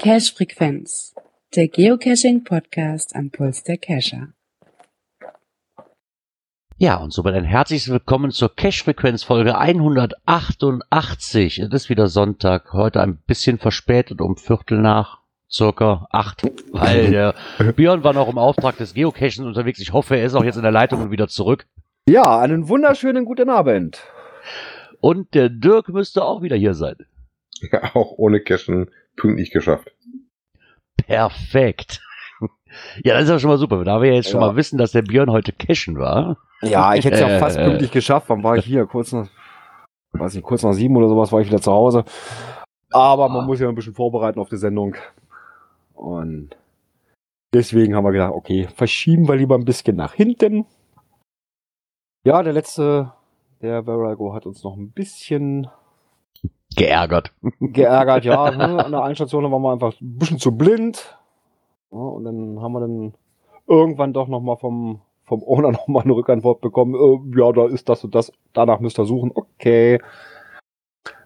Cache Frequenz, der Geocaching Podcast am Puls der Cacher. Ja, und somit ein herzliches Willkommen zur Cache-Frequenz Folge 188. Es ist wieder Sonntag, heute ein bisschen verspätet, um Viertel nach circa acht, weil der Björn war noch im Auftrag des Geocachens unterwegs. Ich hoffe, er ist auch jetzt in der Leitung und wieder zurück. Ja, einen wunderschönen guten Abend. Und der Dirk müsste auch wieder hier sein. Ja, auch ohne Cachen pünktlich geschafft. Perfekt. Ja, das ist ja schon mal super. Da wir jetzt schon Ja. mal wissen, dass der Björn heute cashen war. Ja, ich hätte es ja Äh, fast äh. pünktlich geschafft. Wann war ich hier? Kurz nach, weiß nicht, kurz nach sieben oder sowas war ich wieder zu Hause. Aber man Ah. muss ja ein bisschen vorbereiten auf die Sendung. Und deswegen haben wir gedacht, okay, verschieben wir lieber ein bisschen nach hinten. Ja, der letzte, der Verago hat uns noch ein bisschen Geärgert. geärgert, ja. ne? An der Einstation waren wir einfach ein bisschen zu blind. Ja, und dann haben wir dann irgendwann doch nochmal vom, vom Owner nochmal eine Rückantwort bekommen. Äh, ja, da ist das und das. Danach müsst ihr suchen. Okay.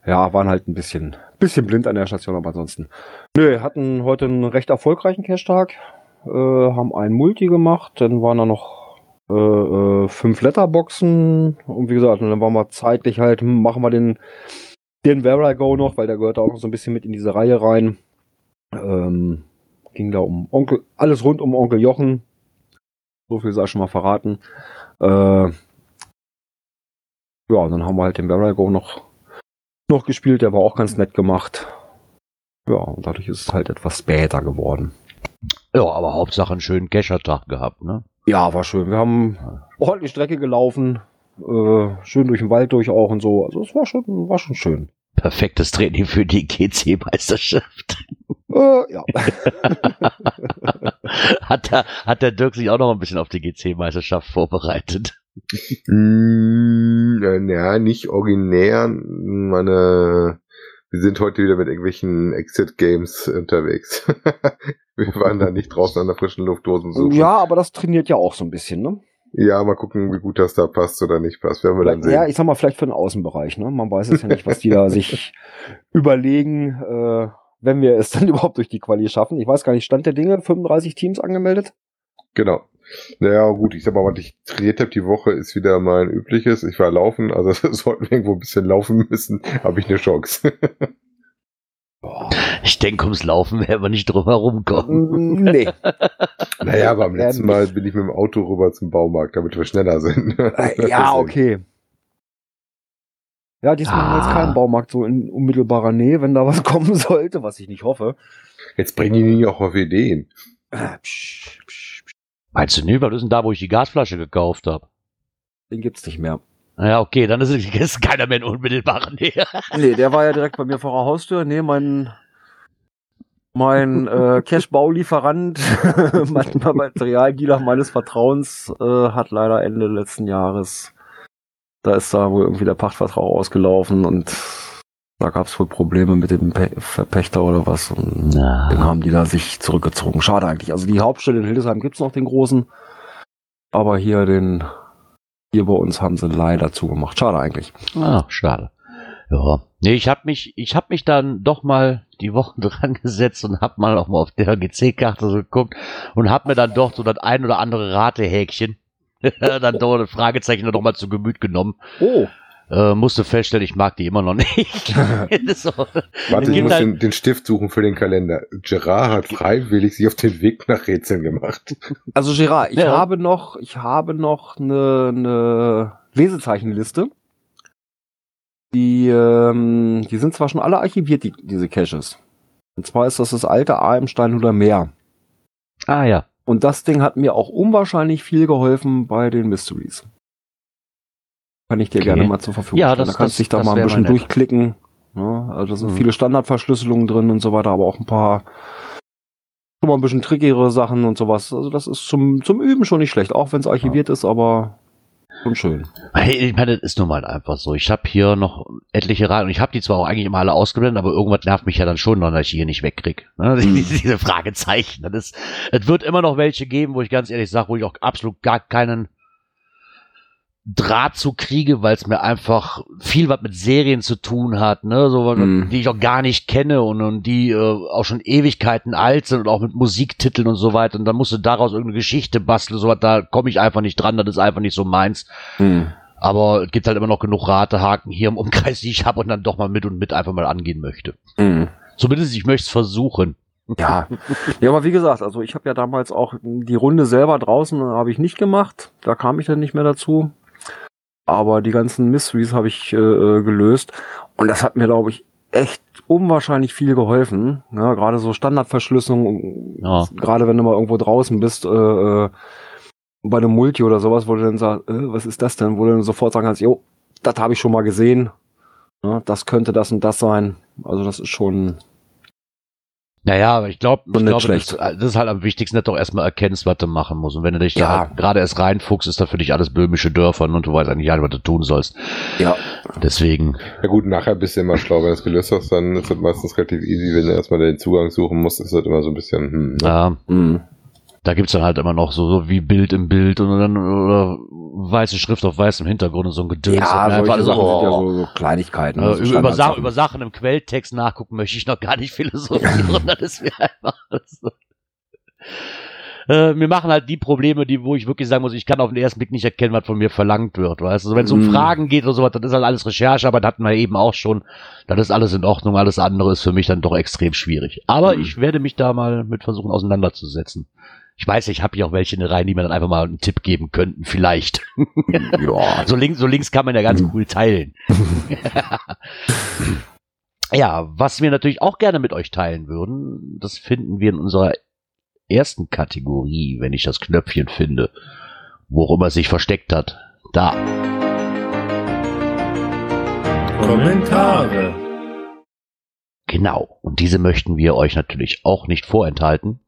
Ja, waren halt ein bisschen, bisschen blind an der Station, aber ansonsten. Nö, hatten heute einen recht erfolgreichen Cash-Tag. Äh, haben einen Multi gemacht. Dann waren da noch äh, äh, fünf Letterboxen. Und wie gesagt, dann waren wir zeitlich halt, hm, machen wir den den Verago noch, weil der gehört auch noch so ein bisschen mit in diese Reihe rein. Ähm, ging da um Onkel, alles rund um Onkel Jochen. So viel sei schon mal verraten. Äh, ja, und dann haben wir halt den Verago noch, noch gespielt, der war auch ganz nett gemacht. Ja, und dadurch ist es halt etwas später geworden. Ja, aber Hauptsache einen schönen Cacher-Tag gehabt, ne? Ja, war schön. Wir haben ordentlich Strecke gelaufen, äh, schön durch den Wald durch auch und so. Also es war schon, war schon schön. Perfektes Training für die GC-Meisterschaft. Äh, ja. hat, der, hat der Dirk sich auch noch ein bisschen auf die GC-Meisterschaft vorbereitet? Mm, ja, nicht originär. Meine, wir sind heute wieder mit irgendwelchen Exit-Games unterwegs. wir waren da nicht draußen an der frischen Luftdosen suchen. Ja, aber das trainiert ja auch so ein bisschen, ne? ja, mal gucken, wie gut das da passt oder nicht passt. Werden wir dann sehen. Ja, ich sag mal, vielleicht für den Außenbereich, ne? Man weiß es ja nicht, was die da sich überlegen, äh, wenn wir es dann überhaupt durch die Quali schaffen. Ich weiß gar nicht, Stand der Dinge, 35 Teams angemeldet? Genau. Naja, gut, ich sag mal, was ich trainiert habe die Woche, ist wieder mein übliches. Ich war laufen, also sollten wir irgendwo ein bisschen laufen müssen, habe ich eine Chance. Ich denke, ums Laufen werden wir nicht drum herum kommen. Mm, nee. naja, aber am Ja, letzten Mal bin ich mit dem Auto rüber zum Baumarkt, damit wir schneller sind. Äh, ja, okay. Ja, diesmal haben wir jetzt Ah. keinen Baumarkt so in unmittelbarer Nähe, wenn da was kommen sollte, was ich nicht hoffe. Jetzt bringen die auch auf Ideen. Äh, psch, psch, psch, Meinst du nicht, was ist denn da, wo ich die Gasflasche gekauft habe? Den gibt's nicht mehr. Ja, okay, dann ist es ist keiner mehr in unmittelbarer Nähe. Nee, der war ja direkt bei mir vor der Haustür. Nee, mein, mein äh, Cash-Baulieferant, mein Materialdealer meines Vertrauens, äh, hat leider Ende letzten Jahres, da ist da wohl irgendwie der Pachtvertrag ausgelaufen und da gab es wohl Probleme mit dem Pe Verpächter oder was. Und Na. dann haben die da sich zurückgezogen. Schade eigentlich. Also die Hauptstelle in Hildesheim gibt's noch, den großen. Aber hier den, hier bei uns haben sie leider zugemacht. Schade eigentlich. Ah, schade. Ja. Nee, ich habe mich, ich habe mich dann doch mal die Wochen dran gesetzt und habe mal auch mal auf der GC-Karte so geguckt und habe mir dann doch so das ein oder andere Ratehäkchen dann doch ein Fragezeichen noch mal zu Gemüt genommen. Oh. Äh, musste feststellen, ich mag die immer noch nicht. so. Warte, ich muss halt- den, den Stift suchen für den Kalender. Gerard hat freiwillig sich auf den Weg nach Rätseln gemacht. Also Gerard, ich Ja. habe noch, ich habe noch eine, eine Lesezeichenliste. Die, ähm, die sind zwar schon alle archiviert, die, diese Caches. Und zwar ist das das alte Almstein oder Meer. Ah ja. Und das Ding hat mir auch unwahrscheinlich viel geholfen bei den Mysteries. Kann ich dir Okay. gerne mal zur Verfügung Ja, stellen. das- da kannst du dich da mal ein bisschen durchklicken. Ja, also da sind Mhm. viele Standardverschlüsselungen drin und so weiter, aber auch ein paar schon mal ein bisschen trickigere Sachen und sowas. Also das ist zum, zum Üben schon nicht schlecht, auch wenn es archiviert ist, aber schon schön. Hey, ich meine, das ist nun mal einfach so. Ich habe hier noch etliche Reihen und ich habe die zwar auch eigentlich immer alle ausgeblendet, aber irgendwas nervt mich ja dann schon, dass ich hier nicht wegkrieg. Ne? Hm. Diese Fragezeichen. Das ist, es wird immer noch welche geben, wo ich ganz ehrlich sage, wo ich auch absolut gar keinen Draht zu kriege, weil es mir einfach viel was mit Serien zu tun hat, ne, so Mhm. die ich auch gar nicht kenne und, und die äh, auch schon Ewigkeiten alt sind und auch mit Musiktiteln und so weiter und dann musst du daraus irgendeine Geschichte basteln, so was, da komme ich einfach nicht dran, das ist einfach nicht so meins. Hm. Aber es gibt halt immer noch genug Ratehaken hier im Umkreis, die ich habe und dann doch mal mit und mit einfach mal angehen möchte. Hm. Zumindest ich möchte es versuchen. Ja. ja, aber wie gesagt, also ich habe ja damals auch die Runde selber draußen habe ich nicht gemacht. Da kam ich dann nicht mehr dazu. Aber die ganzen Mysteries habe ich äh, äh, gelöst. Und das hat mir, glaube ich, echt unwahrscheinlich viel geholfen. Ja, gerade so Standardverschlüsselung, Ja. gerade wenn du mal irgendwo draußen bist, äh, äh, bei einem Multi oder sowas, wo du dann sagst, äh, was ist das denn? Wo du dann sofort sagen kannst, jo, das habe ich schon mal gesehen. Ja, das könnte das und das sein. Also das ist schon Naja, aber ich glaube, Und ich nicht glaube, schlecht. das, das ist halt am wichtigsten, dass du auch erstmal erkennst, was du machen musst. Und wenn du dich Ja. da halt gerade erst reinfuchst, ist da für dich alles böhmische Dörfer und du weißt eigentlich gar nicht, was du tun sollst. ja. Deswegen, Ja gut, nachher bist du immer schlau. Wenn du es gelöst hast, dann ist das meistens relativ easy. Wenn du erstmal den Zugang suchen musst, ist das immer so ein bisschen, hm, ne? ja, Hm. da gibt's dann halt immer noch so, so wie Bild im Bild und dann oder weiße Schrift auf weißem Hintergrund und so ein Gedöns. Ja, solche einfach Sachen so, sind ja oh. so, so Kleinigkeiten. Äh, so über, über, Sa Standardsachen. über Sachen im Quelltext nachgucken möchte ich noch gar nicht philosophieren. das ist mir einfach so. Äh, mir machen halt die Probleme, die, wo ich wirklich sagen muss, ich kann auf den ersten Blick nicht erkennen, was von mir verlangt wird. Weißt du, also wenn es um Mm. Fragen geht oder sowas, das ist halt alles Recherche, aber das hatten wir eben auch schon. Das ist alles in Ordnung, alles andere ist für mich dann doch extrem schwierig. Aber Mm. ich werde mich da mal mit versuchen auseinanderzusetzen. Ich weiß, ich habe hier auch welche in der Reihe, die mir dann einfach mal einen Tipp geben könnten, vielleicht. ja, So links, so links kann man ja ganz Mhm. cool teilen. ja, was wir natürlich auch gerne mit euch teilen würden, das finden wir in unserer ersten Kategorie, wenn ich das Knöpfchen finde, wo auch immer es sich versteckt hat. Da. Kommentare. Genau. Und diese möchten wir euch natürlich auch nicht vorenthalten.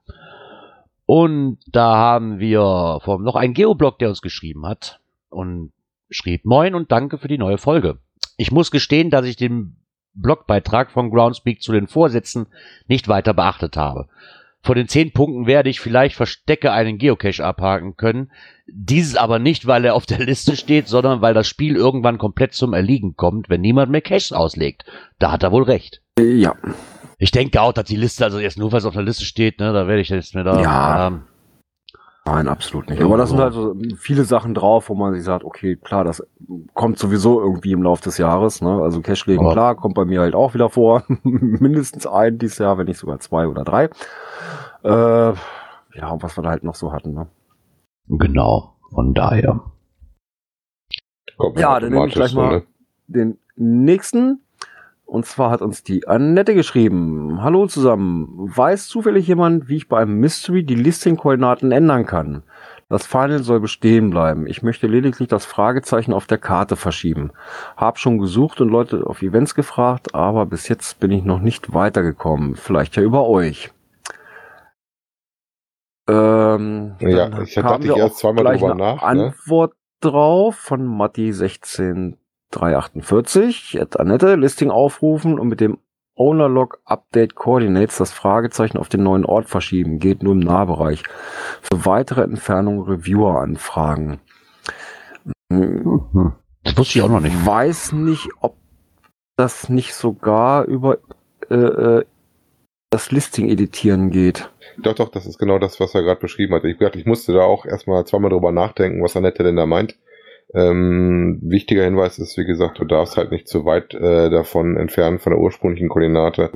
Und da haben wir vom noch einen Geoblog, der uns geschrieben hat und schrieb Moin und danke für die neue Folge. Ich muss gestehen, dass ich den Blogbeitrag von Groundspeak zu den Vorsätzen nicht weiter beachtet habe. Von den zehn Punkten werde ich vielleicht Verstecke einen Geocache abhaken können. Dieses aber nicht, weil er auf der Liste steht, sondern weil das Spiel irgendwann komplett zum Erliegen kommt, wenn niemand mehr Caches auslegt. Da hat er wohl recht. ja. Ich denke auch, dass die Liste, also jetzt nur weil es auf der Liste steht, ne, da werde ich jetzt mir da. Ja. Ähm, Nein, absolut nicht. Aber das sind halt so viele Sachen drauf, wo man sich sagt, okay, klar, das kommt sowieso irgendwie im Laufe des Jahres. Ne? Also Cash legen, Aber- klar, kommt bei mir halt auch wieder vor. Mindestens ein dieses Jahr, wenn nicht sogar zwei oder drei. Äh, ja, und was wir da halt noch so hatten. Ne? genau. Von daher. Kommt Ja, dann nehme ich gleich mal ne? den nächsten. Und zwar hat uns die Annette geschrieben. Hallo zusammen. Weiß zufällig jemand, wie ich bei einem Mystery die Listing-Koordinaten ändern kann? Das Final soll bestehen bleiben. Ich möchte lediglich das Fragezeichen auf der Karte verschieben. Hab schon gesucht und Leute auf Events gefragt, aber bis jetzt bin ich noch nicht weitergekommen. Vielleicht ja über euch. Ähm, Ja, ich dachte ich erst zweimal drüber nach, ne? Antwort drauf von Matti 16348. At Annette, Listing aufrufen und mit dem Ownerlog Update Coordinates das Fragezeichen auf den neuen Ort verschieben. Geht nur im Nahbereich. Für weitere Entfernung Reviewer anfragen. Hm. Das wusste ich auch noch nicht. Ich weiß nicht, ob das nicht sogar über äh, äh, das Listing editieren geht. Doch, doch, das ist genau das, was er gerade beschrieben hat. Ich, dachte, ich musste da auch erstmal zweimal drüber nachdenken, was Annette denn da meint. Ähm, wichtiger Hinweis ist, wie gesagt, du darfst halt nicht zu weit äh, davon entfernen von der ursprünglichen Koordinate.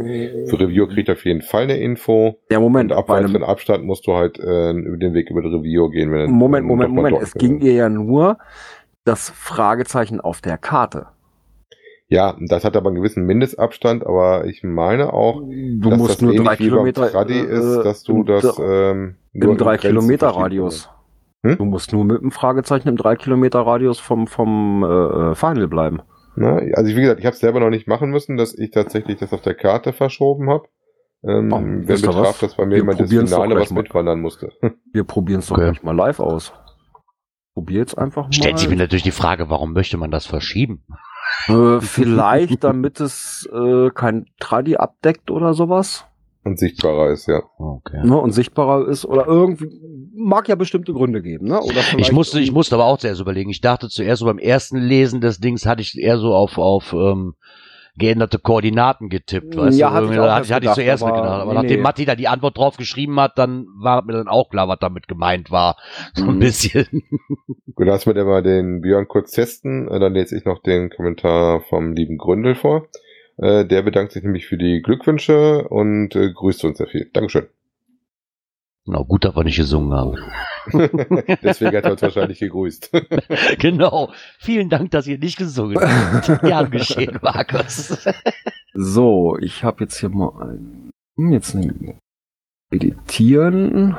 Für Reviewer kriegt er auf jeden Fall eine Info. Ja, Moment, Und ab einem- weiteren Abstand musst du halt äh, über den Weg über den Reviewer gehen. Wenn Moment, Moment, Moment. Es ging ihr ja nur das Fragezeichen auf der Karte. Ja, das hat aber einen gewissen Mindestabstand, aber ich meine auch, Du dass musst das nur drei wie beim Kilometer Tradi äh, ist, dass du das ähm, nur im drei Kilometer Radius. Hm? Du musst nur mit dem Fragezeichen im drei Kilometer Radius vom vom äh, Final bleiben. Na, also wie gesagt, ich habe es selber noch nicht machen müssen, dass ich tatsächlich das auf der Karte verschoben habe. Ähm, Oh, ihr betraf, was? dass bei mir Wir jemand das Finale was mal. mitwandern musste. Wir probieren es doch Okay. gleich mal live aus. probiere jetzt einfach mal. Stellt sich mir natürlich die Frage, warum möchte man das verschieben? Äh, vielleicht, damit es äh, kein Tradi abdeckt oder sowas. Und sichtbarer ist, ja. Okay. Ne, und sichtbarer ist oder irgendwie mag ja bestimmte Gründe geben, ne? Oder Ich musste, ich musste aber auch zuerst überlegen. Ich dachte zuerst so beim ersten Lesen des Dings hatte ich eher so auf, auf ähm, geänderte Koordinaten getippt. Weißt Ja, du? hatte ich hatte, ich- hatte ich gedacht, zuerst aber mitgedacht. Aber nee, nachdem nee. Matti da die Antwort drauf geschrieben hat, dann war mir dann auch klar, was damit gemeint war. So ein Mhm. bisschen. Gut, lass mir mal den Björn kurz testen. Äh, Dann lese ich noch den Kommentar vom lieben Gründel vor. Äh, Der bedankt sich nämlich für die Glückwünsche und äh, grüßt uns sehr viel. Dankeschön. Genau, gut, dass wir nicht gesungen haben. Deswegen hat er uns wahrscheinlich gegrüßt. genau. Vielen Dank, dass ihr nicht gesungen habt. Gern geschehen, Markus. So, ich habe jetzt hier mal ein. hm, Jetzt nehmen wir editieren.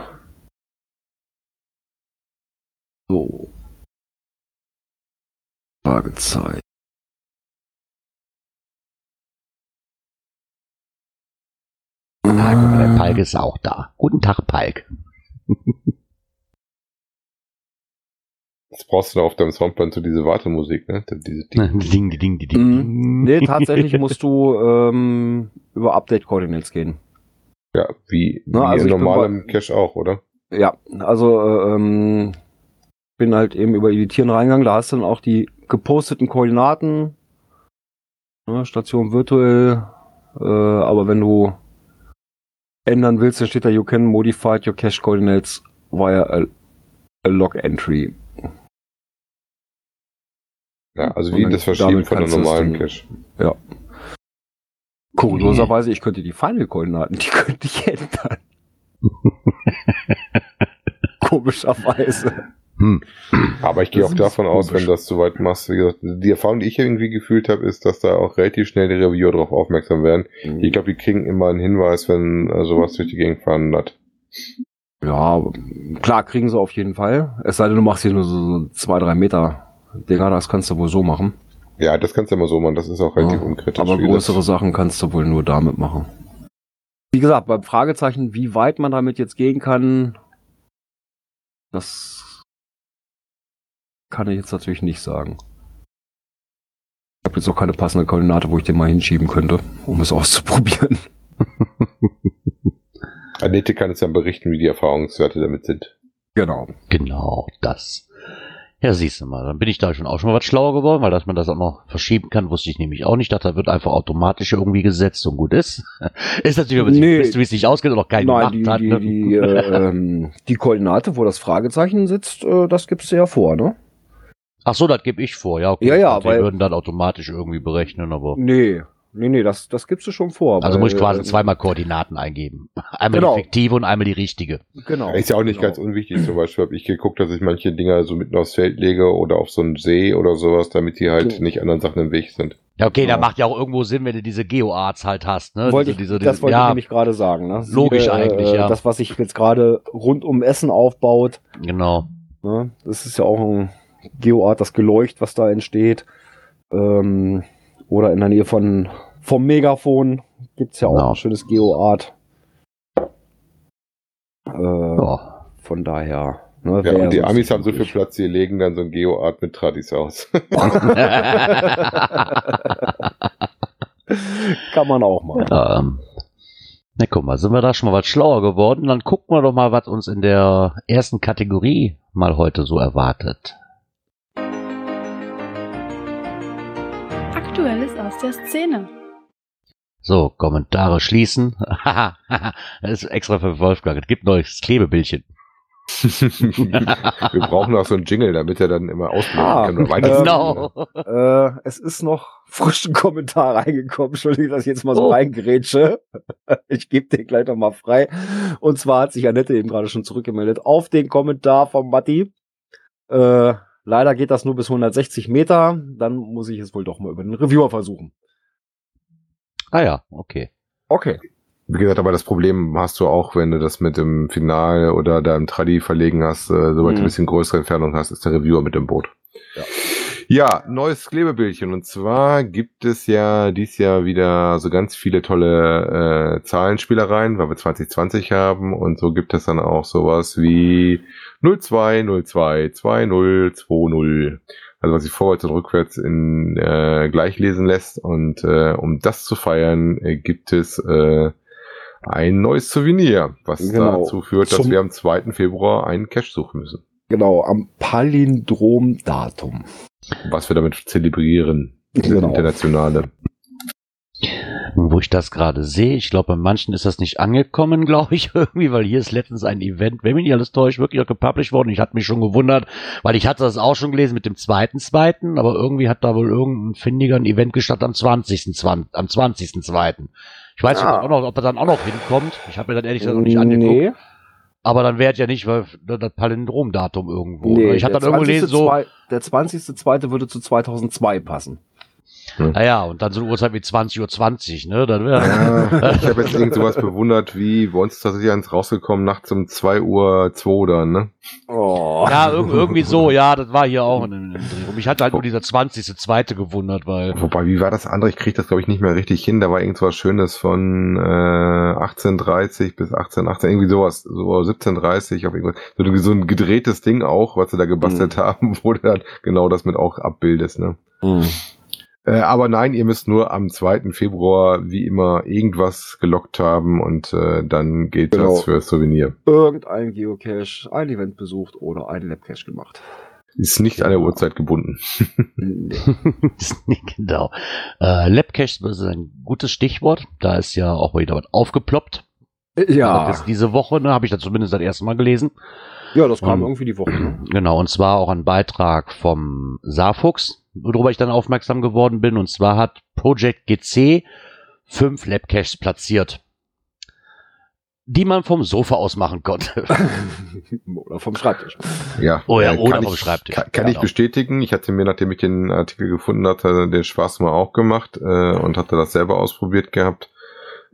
So. Fragezeichen. Ah, guck mal, der Palk ist auch da. Guten Tag, Palk. Das brauchst du da auf deinem Soundplan zu diese Wartemusik, ne? Diese Ding. Ding, ding, ding, ding. Mhm. Nee, tatsächlich musst du ähm, über Update Coordinates gehen. Ja, wie, wie Na, also in normalem bei- Cache auch, oder? Ja, also äh, ähm, bin halt eben über Editieren reingegangen. Da hast du dann auch die geposteten Koordinaten. Ne, Station virtuell. Äh, aber wenn du ändern willst, dann steht da, you can modify your cache coordinates via a, a log entry. Ja, also wie das Verschieben von einem normalen Cache. Kurioserweise, ich könnte die Final-Koordinaten, die könnte ich ändern. Komischerweise. Hm. Aber ich gehe auch davon aus, wenn du das so weit machst, wie gesagt, die Erfahrung, die ich irgendwie gefühlt habe, ist, dass da auch relativ schnell die Reviewer darauf aufmerksam werden. Ich glaube, die kriegen immer einen Hinweis, wenn äh, sowas durch die Gegend fahren hat. Ja, klar kriegen sie auf jeden Fall. Es sei denn, du machst hier nur so zwei, drei Meter Dinger, das kannst du wohl so machen. Ja, das kannst du ja mal so machen, das ist auch relativ Ja, unkritisch. aber größere Sachen kannst du wohl nur damit machen. Wie gesagt, beim Fragezeichen, wie weit man damit jetzt gehen kann, das kann ich jetzt natürlich nicht sagen. Ich habe jetzt auch keine passende Koordinate, wo ich den mal hinschieben könnte, um es auszuprobieren. Annette kann es ja berichten, wie die Erfahrungswerte damit sind. Genau. Genau, das. Ja, siehst du mal, dann bin ich da schon auch schon mal was schlauer geworden, weil dass man das auch noch verschieben kann, wusste ich nämlich auch nicht. Dachte, da wird einfach automatisch irgendwie gesetzt und gut ist. ist natürlich, aber Nee. nee. wie es nicht ausgeht und noch keinen Nein, gemacht die, hat. die, ne? die, äh, ähm, die Koordinate, wo das Fragezeichen sitzt, äh, das gibst du ja vor, ne? Ach so, das gebe ich vor, ja. Okay. Ja, ja, Und die weil- würden dann automatisch irgendwie berechnen, aber. Nee, nee, nee, das, das gibst du schon vor. Also weil, muss ich quasi äh, zweimal Koordinaten eingeben. Einmal Genau. die fiktive und einmal die richtige. Genau. Ist ja auch nicht genau. ganz unwichtig. Zum Beispiel habe ich geguckt, dass ich manche Dinger so mitten aufs Feld lege oder auf so einen See oder sowas, damit die halt Okay. nicht anderen Sachen im Weg sind. Ja, okay, Ja. da macht ja auch irgendwo Sinn, wenn du diese Geoarts halt hast, ne? wollte diese, ich, diese, das diese, wollte ich ja, nämlich gerade sagen. Ne? Logisch eigentlich, ja. Das, was sich jetzt gerade rund um Essen aufbaut, genau. ne? das ist ja auch ein Geoart, das Geleucht, was da entsteht. Ähm, oder in der Nähe von vom Megafon gibt's ja auch Genau. ein schönes Geoart. Äh, Ja. Von daher. Ne, Ja, und die Amis haben so viel. Platz, die legen dann so ein Geoart mit Tradis aus. Kann man auch mal. ähm, na guck mal, sind wir da schon mal was schlauer geworden? Dann gucken wir doch mal, was uns in der ersten Kategorie mal heute so erwartet. Aktuelles aus der Szene. So, Kommentare schließen. Haha, das ist extra für Wolfgang. Es gibt neues Klebebildchen. Wir brauchen auch so einen Jingle, damit er dann immer ausblenden Ah, kann. Oder weiter ähm, Genau. Äh, es ist noch frischen Kommentar reingekommen. Entschuldigung, dass ich jetzt mal so Oh. reingrätsche. Ich gebe den gleich noch mal frei. Und zwar hat sich Annette eben gerade schon zurückgemeldet auf den Kommentar von Matti. Äh, leider geht das nur bis 160 Meter. Dann muss ich es wohl doch mal über den Reviewer versuchen. Ah ja, okay. Okay. Wie gesagt, aber das Problem hast du auch, wenn du das mit dem Final oder deinem Tradi verlegen hast, äh, sobald du Mhm. ein bisschen größere Entfernung hast, ist der Reviewer mit dem Boot. Ja. Ja, neues Klebebildchen. Und zwar gibt es ja dies Jahr wieder so ganz viele tolle äh, Zahlenspielereien, weil wir 2020 haben. Und so gibt es dann auch sowas wie 02, 02, 20, 20. Also was sich vorwärts und rückwärts in äh, gleich lesen lässt. Und äh, um das zu feiern, äh, gibt es äh, ein neues Souvenir, was Genau. dazu führt, dass Zum- wir am 2. Februar einen Cache suchen müssen. Genau, am Palindrom-Datum. Was wir damit zelebrieren. Das Genau. Internationale. Wo ich das gerade sehe, ich glaube, bei manchen ist das nicht angekommen, glaube ich, irgendwie, weil hier ist letztens ein Event, wenn mich nicht alles täuscht, wirklich auch gepublished worden. Ich hatte mich schon gewundert, weil ich hatte das auch schon gelesen mit dem zweiten, zweiten, aber irgendwie hat da wohl irgendein Findiger ein Event gestartet am 20. Zwan- am 20. zweiten. Ich weiß Ah. nicht, ob, noch, ob er dann auch noch hinkommt. Ich habe mir dann ehrlich gesagt noch nicht angeguckt. Nee, Aber dann wäre es ja nicht, weil das Palindrom-Datum irgendwo. nee ich hatte dann irgendwo gelesen, so, 20.2. Der 20.2. würde zu 2002 passen. Naja, und dann so eine Uhrzeit wie 20.20 Uhr, 20, ne? Dann Ja, ich habe jetzt irgend sowas bewundert, wie bei uns ist tatsächlich eins rausgekommen, nachts um 2 Uhr 2 dann, ne? Oh. Ja, irg irgendwie so, ja, das war hier auch in dem Dreh. Und mich hat halt nur dieser 20. Zweite gewundert, weil. Wobei, wie war das andere? Ich kriege das, glaube ich, nicht mehr richtig hin. Da war irgend sowas Schönes von äh, 1830 bis 1818, irgendwie sowas, so 1730 auf irgendwas. So, ein- so ein gedrehtes Ding auch, was sie da gebastelt haben, wo du dann genau das mit auch abbildest, ne? Hm. Äh, aber nein, ihr müsst nur am 2. Februar wie immer irgendwas gelockt haben und äh, dann geht Genau. das für Souvenir. Irgendein Geocache, ein Event besucht oder einen Labcache gemacht. Ist nicht an der Uhrzeit gebunden. Nee. ist nicht genau. Äh, Labcache ist ein gutes Stichwort. Da ist ja auch wieder was aufgeploppt. Ja, ist diese Woche, ne, habe ich da zumindest das erste Mal gelesen. Ja, das kam Ähm, irgendwie die Woche. Genau, und zwar auch ein Beitrag vom Saarfuchs, worüber ich dann aufmerksam geworden bin. Und zwar hat Project GC fünf Labcaches platziert, die man vom Sofa aus machen konnte. oder vom Schreibtisch. Ja, Oh ja, äh, oder kann vom ich, Schreibtisch. Kann, kann Ja, ich genau. bestätigen. Ich hatte mir, nachdem ich den Artikel gefunden hatte, den Spaß mal auch gemacht äh, und hatte das selber ausprobiert gehabt.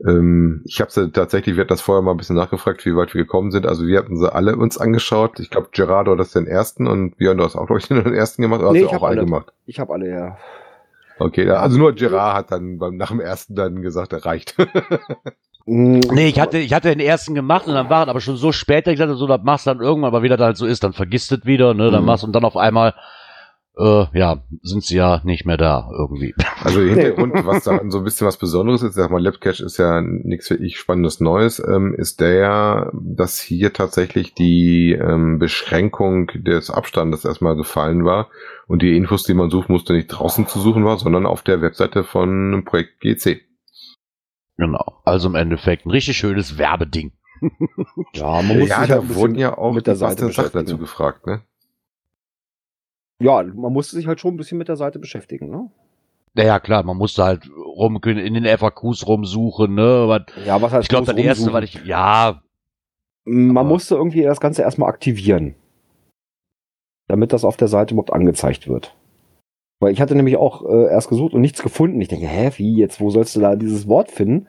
Ähm, ich habe sie tatsächlich, wir hatten das vorher mal ein bisschen nachgefragt, wie weit wir gekommen sind. Also wir hatten sie alle uns angeschaut. Ich glaube, Gerardo hat das den ersten und Björn, du hast auch, glaube ich, den ersten gemacht. Oder Nee, hast ich du hab auch alle gemacht? Ich habe alle ja. Okay, also nur Gerard hat dann beim, nach dem ersten dann gesagt, er reicht. Nee, ich hatte, ich hatte den ersten gemacht und dann war es aber schon so spät, dass ich dachte, so, das machst du dann irgendwann, aber wie das halt so ist, dann vergisst es wieder, ne, dann Mhm. machst du und dann auf einmal, äh, ja, sind sie ja nicht mehr da, irgendwie. Also Hintergrund, was da so ein bisschen was Besonderes ist, sag mal, Labcache ist ja nichts wirklich Spannendes Neues, ähm, ist der, dass hier tatsächlich die ähm, Beschränkung des Abstandes erstmal gefallen war und die Infos, die man suchen musste, nicht draußen zu suchen war, sondern auf der Webseite von Projekt GC. Genau. Also im Endeffekt ein richtig schönes Werbeding. ja, man muss ja, sich da halt wurden ja auch mit der die Seite dazu gefragt, ne? Ja, man musste sich halt schon ein bisschen mit der Seite beschäftigen, ne? Naja, klar, man musste halt rum, in den FAQs rumsuchen, ne, aber Ja, was heißt ich glaube, das erste, weil ich, ja, Man aber- musste irgendwie das Ganze erstmal aktivieren. Damit das auf der Seite überhaupt angezeigt wird. Weil ich hatte nämlich auch äh, erst gesucht und nichts gefunden. Ich denke, hä, wie jetzt, wo sollst du da dieses Wort finden?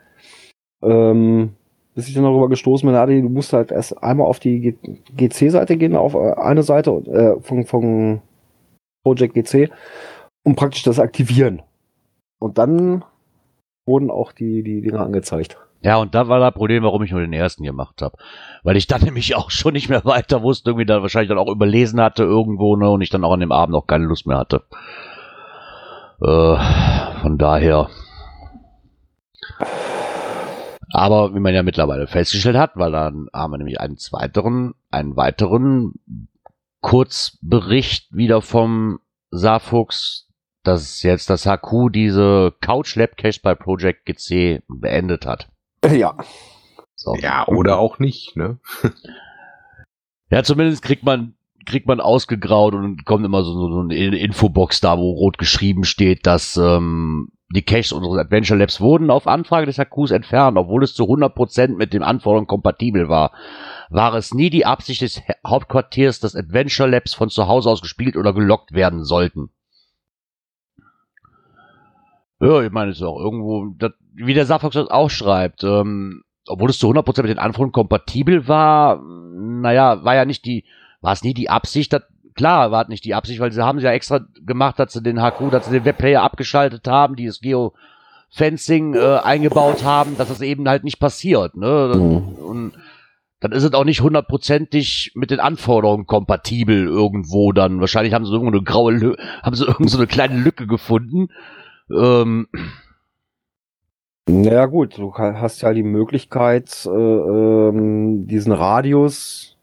Ähm, bis ich dann darüber gestoßen bin, Adi, du musst halt erst einmal auf die GC-Seite gehen, auf äh, eine Seite äh, von, von Project GC und praktisch das aktivieren. Und dann wurden auch die, die Dinger angezeigt. ja, und da war das Problem, warum ich nur den ersten gemacht habe. Weil ich dann nämlich auch schon nicht mehr weiter wusste, irgendwie da wahrscheinlich dann auch überlesen hatte irgendwo, ne, und ich dann auch an dem Abend auch keine Lust mehr hatte. Äh, von daher. Aber wie man ja mittlerweile festgestellt hat, weil dann haben wir nämlich einen zweiteren, einen weiteren Kurzbericht wieder vom Saarfuchs, dass jetzt das HQ diese Couch Lab Cache bei Project GC beendet hat. Ja. So. Ja, oder auch nicht, ne? Ja, zumindest kriegt man kriegt man ausgegraut und kommt immer so, so eine Infobox da, wo rot geschrieben steht, dass ähm, die Caches unseres Adventure Labs wurden auf Anfrage des HQs entfernt, obwohl es zu 100% mit den Anforderungen kompatibel war. War es nie die Absicht des Ha- Hauptquartiers, dass Adventure Labs von zu Hause aus gespielt oder gelockt werden sollten. Ja, ich meine, es ist auch irgendwo, das, wie der Safox das auch schreibt, ähm, obwohl es zu 100% mit den Anforderungen kompatibel war, naja, war ja nicht die, war es nie die Absicht, dass klar war nicht die Absicht, weil sie haben ja extra gemacht, dass sie den HQ, dass sie den Webplayer abgeschaltet haben, die das Geo-Fencing äh, eingebaut haben, dass das eben halt nicht passiert. Ne? Mhm. Und dann ist es auch nicht hundertprozentig mit den Anforderungen kompatibel irgendwo dann. Wahrscheinlich haben sie irgendwo eine graue Lü haben sie irgend so eine kleine Lücke gefunden. Ähm, Naja gut, du hast ja die Möglichkeit, äh, ähm, diesen Radius,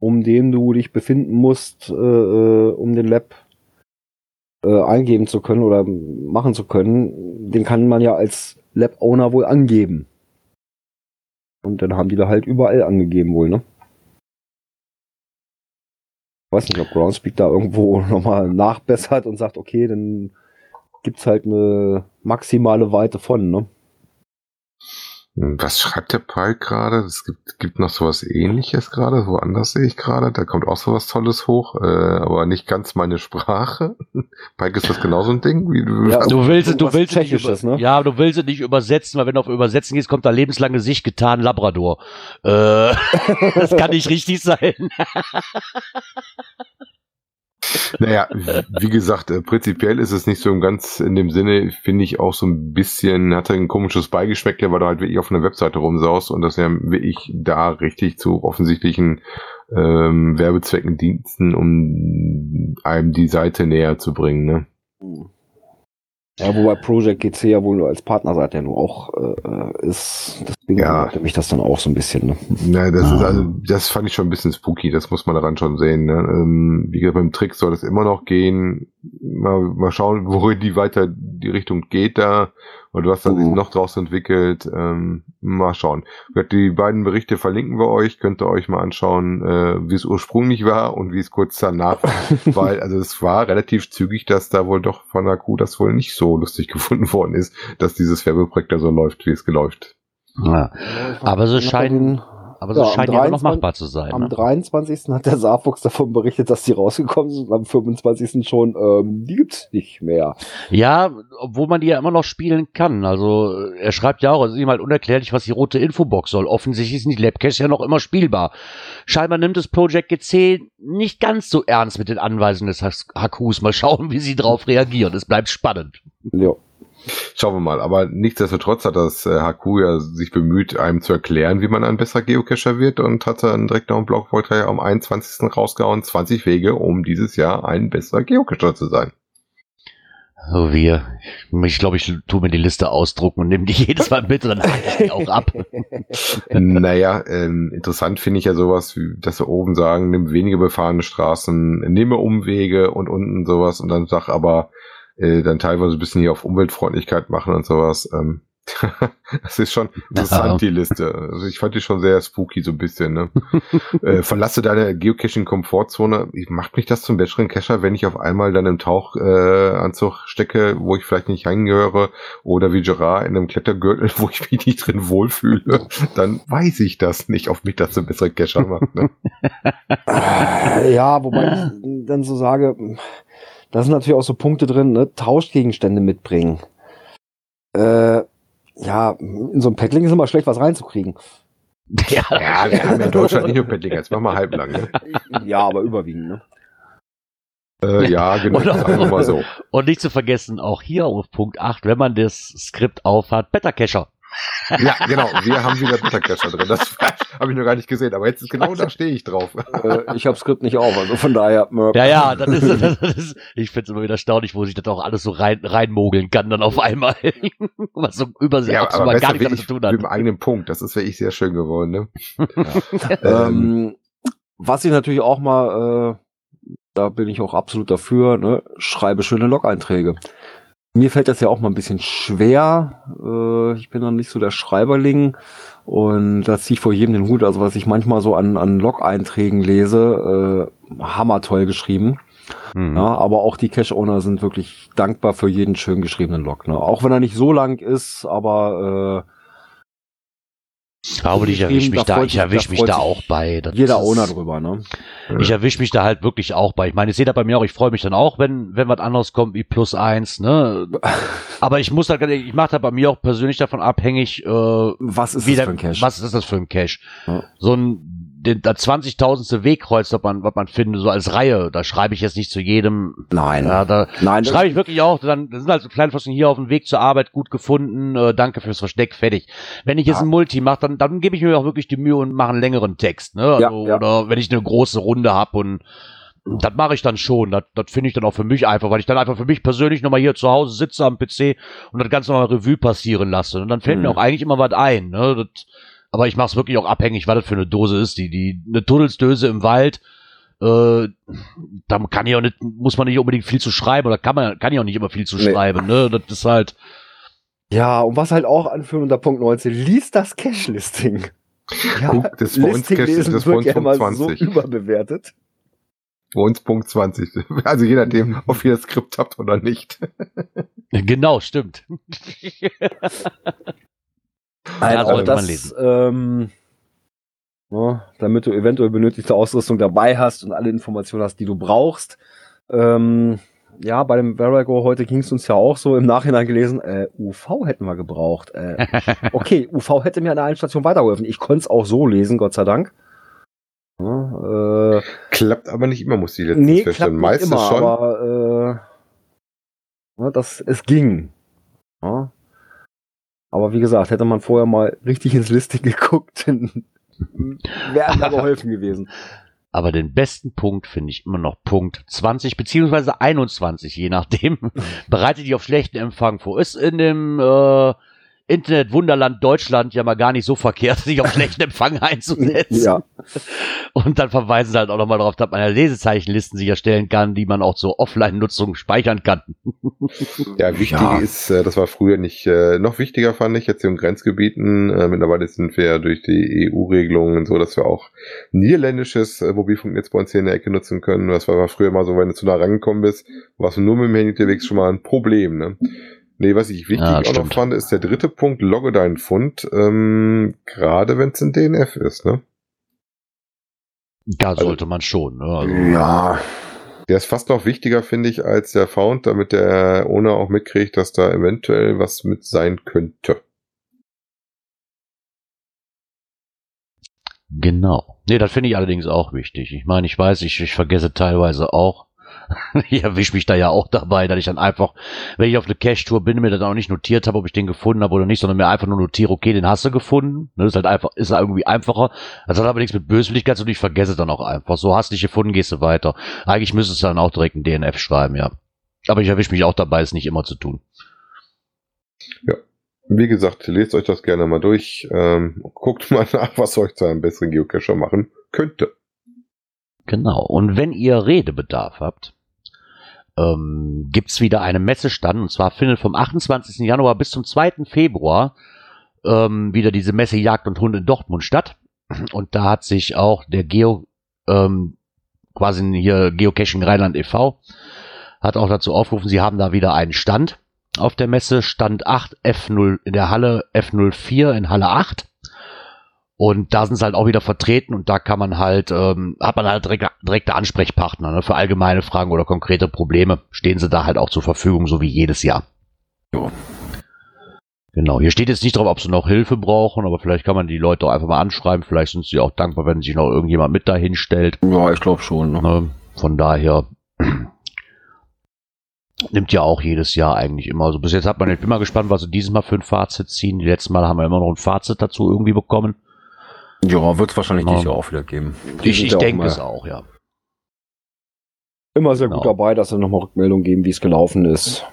um den du dich befinden musst, äh, äh, um den Lab äh, eingeben zu können oder machen zu können, den kann man ja als Lab-Owner wohl angeben. Und dann haben die da halt überall angegeben wohl, ne? Weiß nicht, ob Groundspeak da irgendwo nochmal nachbessert und sagt, okay, dann gibt's halt eine maximale Weite von, ne? Was schreibt der Pike gerade? Es gibt, gibt noch sowas ähnliches gerade, woanders sehe ich gerade. Da kommt auch sowas Tolles hoch, äh, aber nicht ganz meine Sprache. Pike ist das genauso ein Ding? Wie du, Ja, du willst, du willst es nicht über, ne? ja, du willst es nicht übersetzen, weil wenn du auf Übersetzen gehst, kommt da lebenslange Sicht getan Labrador. Äh, das kann nicht richtig sein. Naja, wie gesagt, äh, prinzipiell ist es nicht so ganz in dem Sinne, finde ich auch so ein bisschen, hat er ein komisches Beigeschmäckle, weil du halt wirklich auf einer Webseite rumsaust und das ja wirklich da richtig zu offensichtlichen ähm, Werbezwecken Diensten, um einem die Seite näher zu bringen. Ne? Ja, wobei Project GC ja wohl nur als Partnerseite ja nur auch äh, ist. Deswegen Ja. mich das dann auch so ein bisschen. Ne? Na, das ist Ah. also, das fand ich schon ein bisschen spooky, das muss man daran schon sehen. Ne? Ähm, wie gesagt, beim Trick soll es immer noch gehen. Mal, mal schauen, wohin die weiter die Richtung geht da und was da sich Mhm. noch draus entwickelt. Ähm, mal schauen. Die beiden Berichte verlinken wir euch, könnt ihr euch mal anschauen, äh, wie es ursprünglich war und wie es kurz danach war. Weil, also es war relativ zügig, dass da wohl doch von der Kuh das wohl nicht so lustig gefunden worden ist, dass dieses Werbeprojekt da so läuft, wie es geläuft. Ja, aber so scheinen, aber Ja, scheint ja immer noch 23. machbar zu sein. Am Ne? 23. hat der Saarfuchs davon berichtet, dass die rausgekommen sind und am 25. schon, ähm, die gibt's nicht mehr. Ja, obwohl man die ja immer noch spielen kann. Also äh, er schreibt ja auch, es ist ihm halt unerklärlich, was die rote Infobox soll. Offensichtlich ist die Labcache ja noch immer spielbar. Scheinbar nimmt das Project GC nicht ganz so ernst mit den Anweisungen des HQs. Mal schauen, wie sie drauf reagieren. Es bleibt spannend. Ja. Schauen wir mal. Aber nichtsdestotrotz hat das äh, HQ ja sich bemüht, einem zu erklären, wie man ein besserer Geocacher wird und hat dann direkt noch einen Blogvortrag am 21. rausgehauen, 20 Wege, um dieses Jahr ein besserer Geocacher zu sein. So wir. Ich glaube, ich tue mir die Liste ausdrucken und nehme die jedes Mal mit und dann halte ich die auch ab. naja, ähm, interessant finde ich ja sowas, wie, dass sie oben sagen, nimm weniger befahrene Straßen, nehme Umwege und unten sowas und dann sag aber äh, dann teilweise ein bisschen hier auf Umweltfreundlichkeit machen und sowas. Ähm, das ist schon interessant, die Liste. Also ich fand die schon sehr spooky, so ein bisschen. Ne? äh, verlasse deine Geocaching-Komfortzone. Macht mich das zum besseren Cacher, wenn ich auf einmal dann im Tauchanzug äh, stecke, wo ich vielleicht nicht reingehöre, oder wie Gerard in einem Klettergürtel, wo ich mich nicht drin wohlfühle, dann weiß ich das nicht, ob mich das zum besseren Cacher macht. Ne? Ja, wobei ich dann so sage, da sind natürlich auch so Punkte drin, ne? Tauschgegenstände mitbringen. Äh, ja, in so einem Paddling ist immer schlecht, was reinzukriegen. Ja, Ja, wir haben ja in Deutschland nicht nur Paddling, jetzt machen wir halblang. Ne? Ja, aber überwiegend, ne? Äh, ja, genau, Oder- sagen wir mal so. Und nicht zu vergessen, auch hier auf Punkt 8, wenn man das Skript aufhat, Better Cacher. Ja, genau, wir haben wieder Beta-Cacher drin. Das habe ich noch gar nicht gesehen, aber jetzt ist genau da stehe ich drauf. äh, ich habe Skript nicht auf, also von daher. äh, Ja, ja, das ist, das ist ich finde es immer wieder erstaunlich, wo sich das auch alles so rein, reinmogeln kann dann auf einmal. Was so übersetzt, Ja, ja, aber mal gar nichts damit zu tun mit dem hat. eigenen Punkt. Das ist wirklich sehr schön geworden. Ne? Ähm, was ich natürlich auch mal, äh, da bin ich auch absolut dafür, ne, schreibe schöne Log-Einträge. Mir fällt das ja auch mal ein bisschen schwer. Äh, ich bin dann nicht so der Schreiberling und da ziehe ich vor jedem den Hut. Also was ich manchmal so an, an Log-Einträgen lese, äh, hammertoll geschrieben. Mhm. Ja, aber auch die Cache-Owner sind wirklich dankbar für jeden schön geschriebenen Log. Ne? Auch wenn er nicht so lang ist, aber Aber ich erwische mich da da, ich erwische mich da auch bei. Das jeder Owner drüber. Ne? Ich erwische mich da halt wirklich auch bei. Ich meine, ich sehe da bei mir auch, ich freue mich dann auch, wenn, wenn was anderes kommt wie plus eins, ne? Aber ich muss da, ich mache da bei mir auch persönlich davon abhängig, äh, Was ist wie das für ein Cache? was ist das für ein Cache? Ja. So ein den, das 20.000. Wegkreuz, was man, was man findet, so als Reihe, da schreibe ich jetzt nicht zu jedem. Nein. Ja, da Nein, schreibe ich wirklich auch, dann das sind so kleine Pfosten hier auf dem Weg zur Arbeit gut gefunden, äh, danke fürs Versteck, fertig. Wenn ich jetzt Ja. ein Multi mache, dann, dann gebe ich mir auch wirklich die Mühe und mache einen längeren Text, ne? Also, Ja. Oder wenn ich eine große Runde habe und das mache ich dann schon. Das, das finde ich dann auch für mich einfach, weil ich dann einfach für mich persönlich nochmal hier zu Hause sitze am PC und das Ganze nochmal Revue passieren lasse. Und dann fällt mir Mhm. auch eigentlich immer was ein. Ne? Das, aber ich mache es wirklich auch abhängig, was das für eine Dose ist. Die, die eine Tunnelsdöse im Wald, äh, da kann ich auch nicht, muss man nicht unbedingt viel zu schreiben oder kann man, kann ich auch nicht immer viel zu Nee. schreiben. Ne? Das ist halt, Ja, und was halt auch anführen unter Punkt 19, liest das Cache-Listing. Ja, Guck, das ist bei uns lesen das ist bei uns Punkt immer 20. so überbewertet. Bei uns Punkt 20. Also je nachdem, ob ihr das Skript habt oder nicht. genau, stimmt. Nein, Ja, auch das, lesen. ähm, ne, damit du eventuell benötigte Ausrüstung dabei hast und alle Informationen hast, die du brauchst. Ähm, ja, bei dem Verago heute ging es uns ja auch so im Nachhinein gelesen, äh, UV hätten wir gebraucht. Äh, okay, UV hätte mir an der einen Station weitergeholfen. Ich konnte es auch so lesen, Gott sei Dank. Ja, äh, Klappt aber nicht immer, muss ich letztens nee, nicht Meistens immer, schon. aber äh, ne, das, es ging. Ja. Aber wie gesagt, hätte man vorher mal richtig ins Listing geguckt, dann wäre da geholfen gewesen. Aber den besten Punkt finde ich immer noch Punkt 20 beziehungsweise 21, je nachdem. Bereitet die auf schlechten Empfang vor. Ist in dem äh, Internet Wunderland Deutschland ja mal gar nicht so verkehrt, sich auf schlechten Empfang einzusetzen. Ja, Und dann verweisen sie halt auch nochmal darauf, dass man ja Lesezeichenlisten sich erstellen kann, die man auch zur Offline-Nutzung speichern kann. Ja, wichtig Ja. ist, äh, das war früher nicht, äh, noch wichtiger fand ich jetzt in Grenzgebieten. Äh, mittlerweile sind wir ja durch die EU-Regelungen so, dass wir auch niederländisches Mobilfunknetz bei uns hier in der Ecke nutzen können. Das war früher mal so, wenn du zu nah rangekommen bist, warst du nur mit dem Handy unterwegs schon mal ein Problem, ne? Nee, was ich wichtig Ja, auch noch fand, ist der dritte Punkt, logge deinen Fund, ähm, gerade wenn es ein DNF ist, ne? Da sollte man schon. Ne? Also, ja, Der ist fast noch wichtiger, finde ich, als der Found, damit der ohne auch mitkriegt, dass da eventuell was mit sein könnte. Genau. Nee, das finde ich allerdings auch wichtig. Ich meine, ich weiß, ich, ich vergesse teilweise auch. ich erwische mich da ja auch dabei, dass ich dann einfach, wenn ich auf eine Cache-Tour bin, mir dann auch nicht notiert habe, ob ich den gefunden habe oder nicht, sondern mir einfach nur notiere, okay, den hast du gefunden. Ne, Das ist halt einfach, ist halt irgendwie einfacher. Das hat aber nichts mit Böswilligkeit zu tun, ich vergesse dann auch einfach. So hast du dich gefunden, gehst du weiter. Eigentlich müsstest du dann auch direkt ein DNF schreiben, ja. Aber ich erwische mich auch dabei, es nicht immer zu tun. Wie gesagt, lest euch das gerne mal durch. Ähm, guckt mal nach, was euch zu einem besseren Geocacher machen könnte. Genau. Und wenn ihr Redebedarf habt, ähm, gibt's wieder eine Messestand. Und zwar findet vom 28. Januar bis zum 2. Februar ähm, wieder diese Messe Jagd und Hund in Dortmund statt. Und da hat sich auch der Geo, ähm, quasi hier Geocaching Rheinland e.V., hat auch dazu aufgerufen, sie haben da wieder einen Stand auf der Messe, Stand 8 F0 in der Halle F04 in Halle 8. Und da sind sie halt auch wieder vertreten und da kann man halt, ähm, hat man halt direkte, direkte Ansprechpartner ne, für allgemeine Fragen oder konkrete Probleme. Stehen sie da halt auch zur Verfügung, so wie jedes Jahr. Jo. Genau, hier steht jetzt nicht drauf, ob sie noch Hilfe brauchen, aber vielleicht kann man die Leute auch einfach mal anschreiben. Vielleicht sind sie auch dankbar, wenn sich noch irgendjemand mit dahin stellt. ja, ich glaube schon. Ne? Ne? Von daher nimmt ja auch jedes Jahr eigentlich immer. Also bis jetzt hat man, ich bin mal gespannt, was sie dieses Mal für ein Fazit ziehen. Die letzten Mal haben wir immer noch ein Fazit dazu irgendwie bekommen. Ja, wird es wahrscheinlich Ja. dieses Jahr auch wieder geben. Die Ich, ich denke es auch, ja. Immer sehr Genau. gut dabei, dass sie nochmal Rückmeldung geben, wie es gelaufen ist.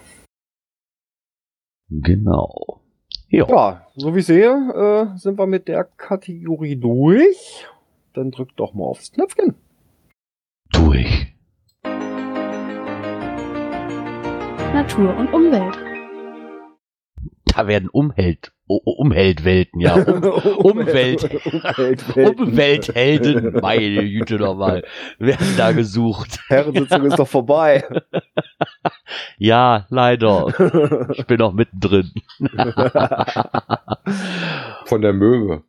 Genau. Ja. Ja, so wie ich sehe, äh, sind wir mit der Kategorie durch. Dann drückt doch mal aufs Knöpfchen. Durch. Natur und Umwelt. Da werden Umheld, U- Umheldwelten, ja. Um, Umwelt. Umwelt. Umwelthelden, meine Güte nochmal, werden da gesucht. Herrensitzung ist doch vorbei. Ja, leider. Ich bin noch mittendrin. Von der Möwe.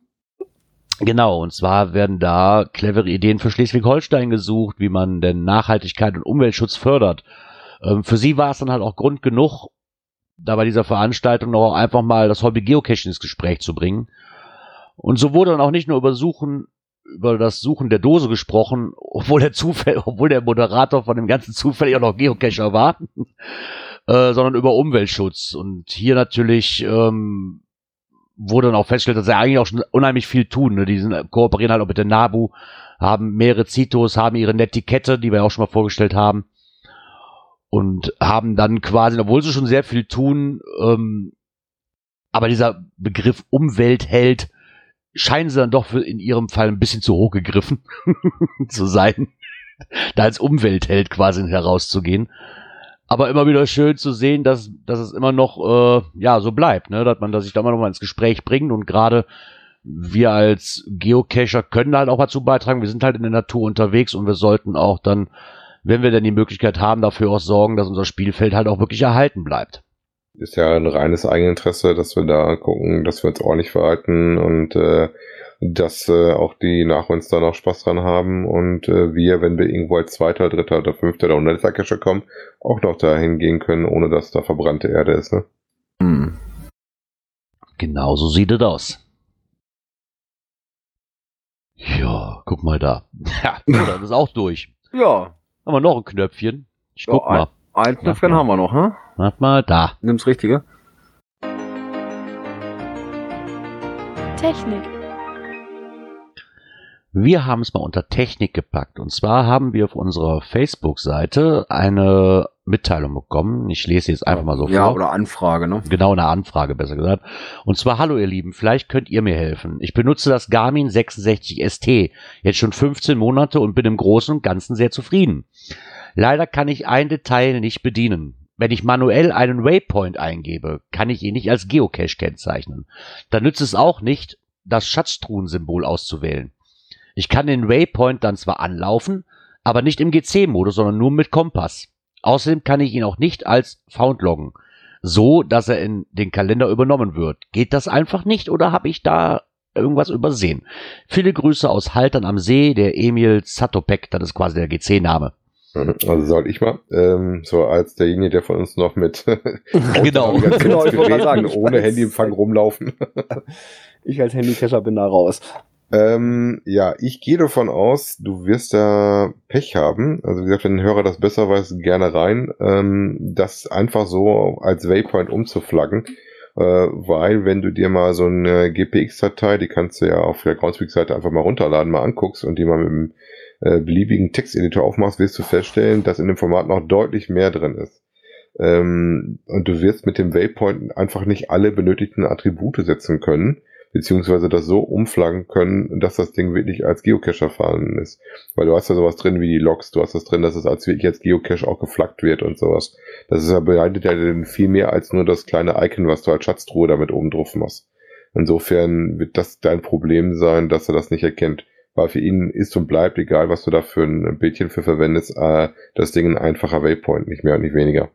Genau, und zwar werden da clevere Ideen für Schleswig-Holstein gesucht, wie man denn Nachhaltigkeit und Umweltschutz fördert. Ähm, für sie war es dann halt auch Grund genug, da bei dieser Veranstaltung noch einfach mal das Hobby Geocaching ins Gespräch zu bringen. Und so wurde dann auch nicht nur über Suchen, über das Suchen der Dose gesprochen, obwohl der Zufall, obwohl der Moderator von dem ganzen Zufall ja noch Geocacher war, äh, sondern über Umweltschutz. Und hier natürlich ähm, wurde dann auch festgestellt, dass sie eigentlich auch schon unheimlich viel tun. Ne? Die sind, kooperieren halt auch mit der NABU, haben mehrere Zitos, haben ihre Netiquette, die wir auch schon mal vorgestellt haben. Und haben dann quasi, obwohl sie schon sehr viel tun, ähm, aber dieser Begriff Umweltheld scheinen sie dann doch in ihrem Fall ein bisschen zu hoch gegriffen zu sein, da als Umweltheld quasi herauszugehen. Aber immer wieder schön zu sehen, dass, dass es immer noch äh, ja so bleibt, ne? dass man dass sich da immer noch mal ins Gespräch bringt und gerade wir als Geocacher können halt auch dazu beitragen. Wir sind halt in der Natur unterwegs und wir sollten auch dann, wenn wir denn die Möglichkeit haben, dafür auch sorgen, dass unser Spielfeld halt auch wirklich erhalten bleibt ist ja ein reines Eigeninteresse, dass wir da gucken, dass wir uns ordentlich verhalten und äh, dass äh, auch die nach uns da noch Spaß dran haben und äh, wir, wenn wir irgendwo als Zweiter, Dritter oder Fünfter oder Hunderter Cacher kommen, auch noch dahin gehen können, ohne dass da verbrannte Erde ist. Ne? Hm. Genau so sieht es aus. Ja, guck mal da. Ja, das ist auch durch. Ja. Haben wir noch ein Knöpfchen? Ich guck ja, mal. Ein Knöpfchen haben wir noch, ne? Mach mal da. Nimm's Richtige. Technik. Wir haben es mal unter Technik gepackt. Und zwar haben wir auf unserer Facebook-Seite eine Mitteilung bekommen. Ich lese jetzt einfach mal so ja, vor. Ja, oder Anfrage, ne? Genau, eine Anfrage, besser gesagt. Und zwar, hallo ihr Lieben, vielleicht könnt ihr mir helfen. Ich benutze das Garmin 66 ST jetzt schon 15 Monate und bin im Großen und Ganzen sehr zufrieden. Leider kann ich ein Detail nicht bedienen. Wenn ich manuell einen Waypoint eingebe, kann ich ihn nicht als Geocache kennzeichnen. Dann nützt es auch nicht, das Schatztruhensymbol auszuwählen. Ich kann den Waypoint dann zwar anlaufen, aber nicht im GC-Modus, sondern nur mit Kompass. Außerdem kann ich ihn auch nicht als Found loggen, so dass er in den Kalender übernommen wird. Geht das einfach nicht oder habe ich da irgendwas übersehen? Viele Grüße aus Haltern am See, der Emil Satopek, das ist quasi der GC-Name. Also soll ich mal, ähm, so als derjenige, der von uns noch mit genau, genau ich Geräten sagen, ohne Handyempfang rumlaufen. ich als Handycacher bin da raus. Ähm, ja, ich gehe davon aus, du wirst da Pech haben. Also wie gesagt, wenn ein Hörer das besser weiß, gerne rein. Ähm, das einfach so als Waypoint umzuflaggen. Äh, weil wenn du dir mal so eine GPX-Datei, die kannst du ja auf der Groundspeak-Seite einfach mal runterladen, mal anguckst und die mal mit dem äh, beliebigen Texteditor aufmachst, wirst du feststellen, dass in dem Format noch deutlich mehr drin ist. Ähm, und du wirst mit dem Waypoint einfach nicht alle benötigten Attribute setzen können, beziehungsweise das so umflaggen können, dass das Ding wirklich als Geocache erfahren ist. Weil du hast ja sowas drin wie die Logs, du hast das drin, dass es als wirklich als Geocache auch geflaggt wird und sowas. Das ist ja bedeutet ja viel mehr als nur das kleine Icon, was du als Schatztruhe damit oben drauf machst. Insofern wird das dein Problem sein, dass er das nicht erkennt weil für ihn ist und bleibt, egal was du da für ein Bildchen für verwendest, äh, das Ding ein einfacher Waypoint, nicht mehr und nicht weniger.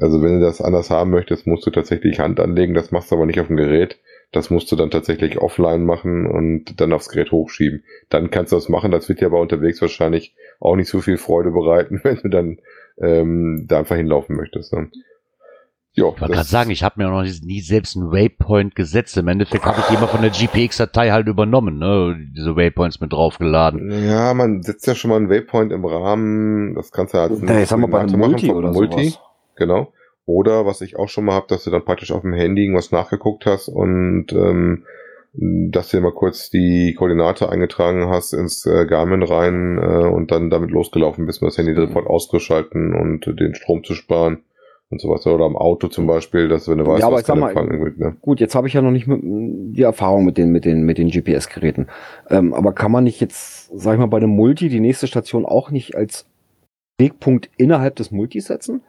Also wenn du das anders haben möchtest, musst du tatsächlich Hand anlegen, das machst du aber nicht auf dem Gerät. Das musst du dann tatsächlich offline machen und dann aufs Gerät hochschieben. Dann kannst du das machen, das wird dir aber unterwegs wahrscheinlich auch nicht so viel Freude bereiten, wenn du dann ähm, da einfach hinlaufen möchtest. Ne? Jo, ich wollte gerade sagen, ich habe mir noch nie selbst einen Waypoint gesetzt. Im Endeffekt habe ich die immer von der GPX-Datei halt übernommen, ne? diese Waypoints mit draufgeladen. Ja, man setzt ja schon mal einen Waypoint im Rahmen, das kannst du halt da, jetzt haben wir bei einem Multi machen, oder Multi, sowas. genau. Oder was ich auch schon mal habe, dass du dann praktisch auf dem Handy irgendwas nachgeguckt hast und ähm, dass du mal kurz die Koordinate eingetragen hast ins äh, Garmin rein äh, und dann damit losgelaufen bist, um das Handy sofort auszuschalten und den Strom zu sparen und sowas. Oder am Auto zum Beispiel, dass wenn du weißt, ja, aber was kann empfangen wird. Ne? Gut, jetzt habe ich ja noch nicht die Erfahrung mit den, mit den, mit den GPS-Geräten. Ähm, aber kann man nicht jetzt, sag ich mal, bei einem Multi die nächste Station auch nicht als Wegpunkt innerhalb des Multis setzen?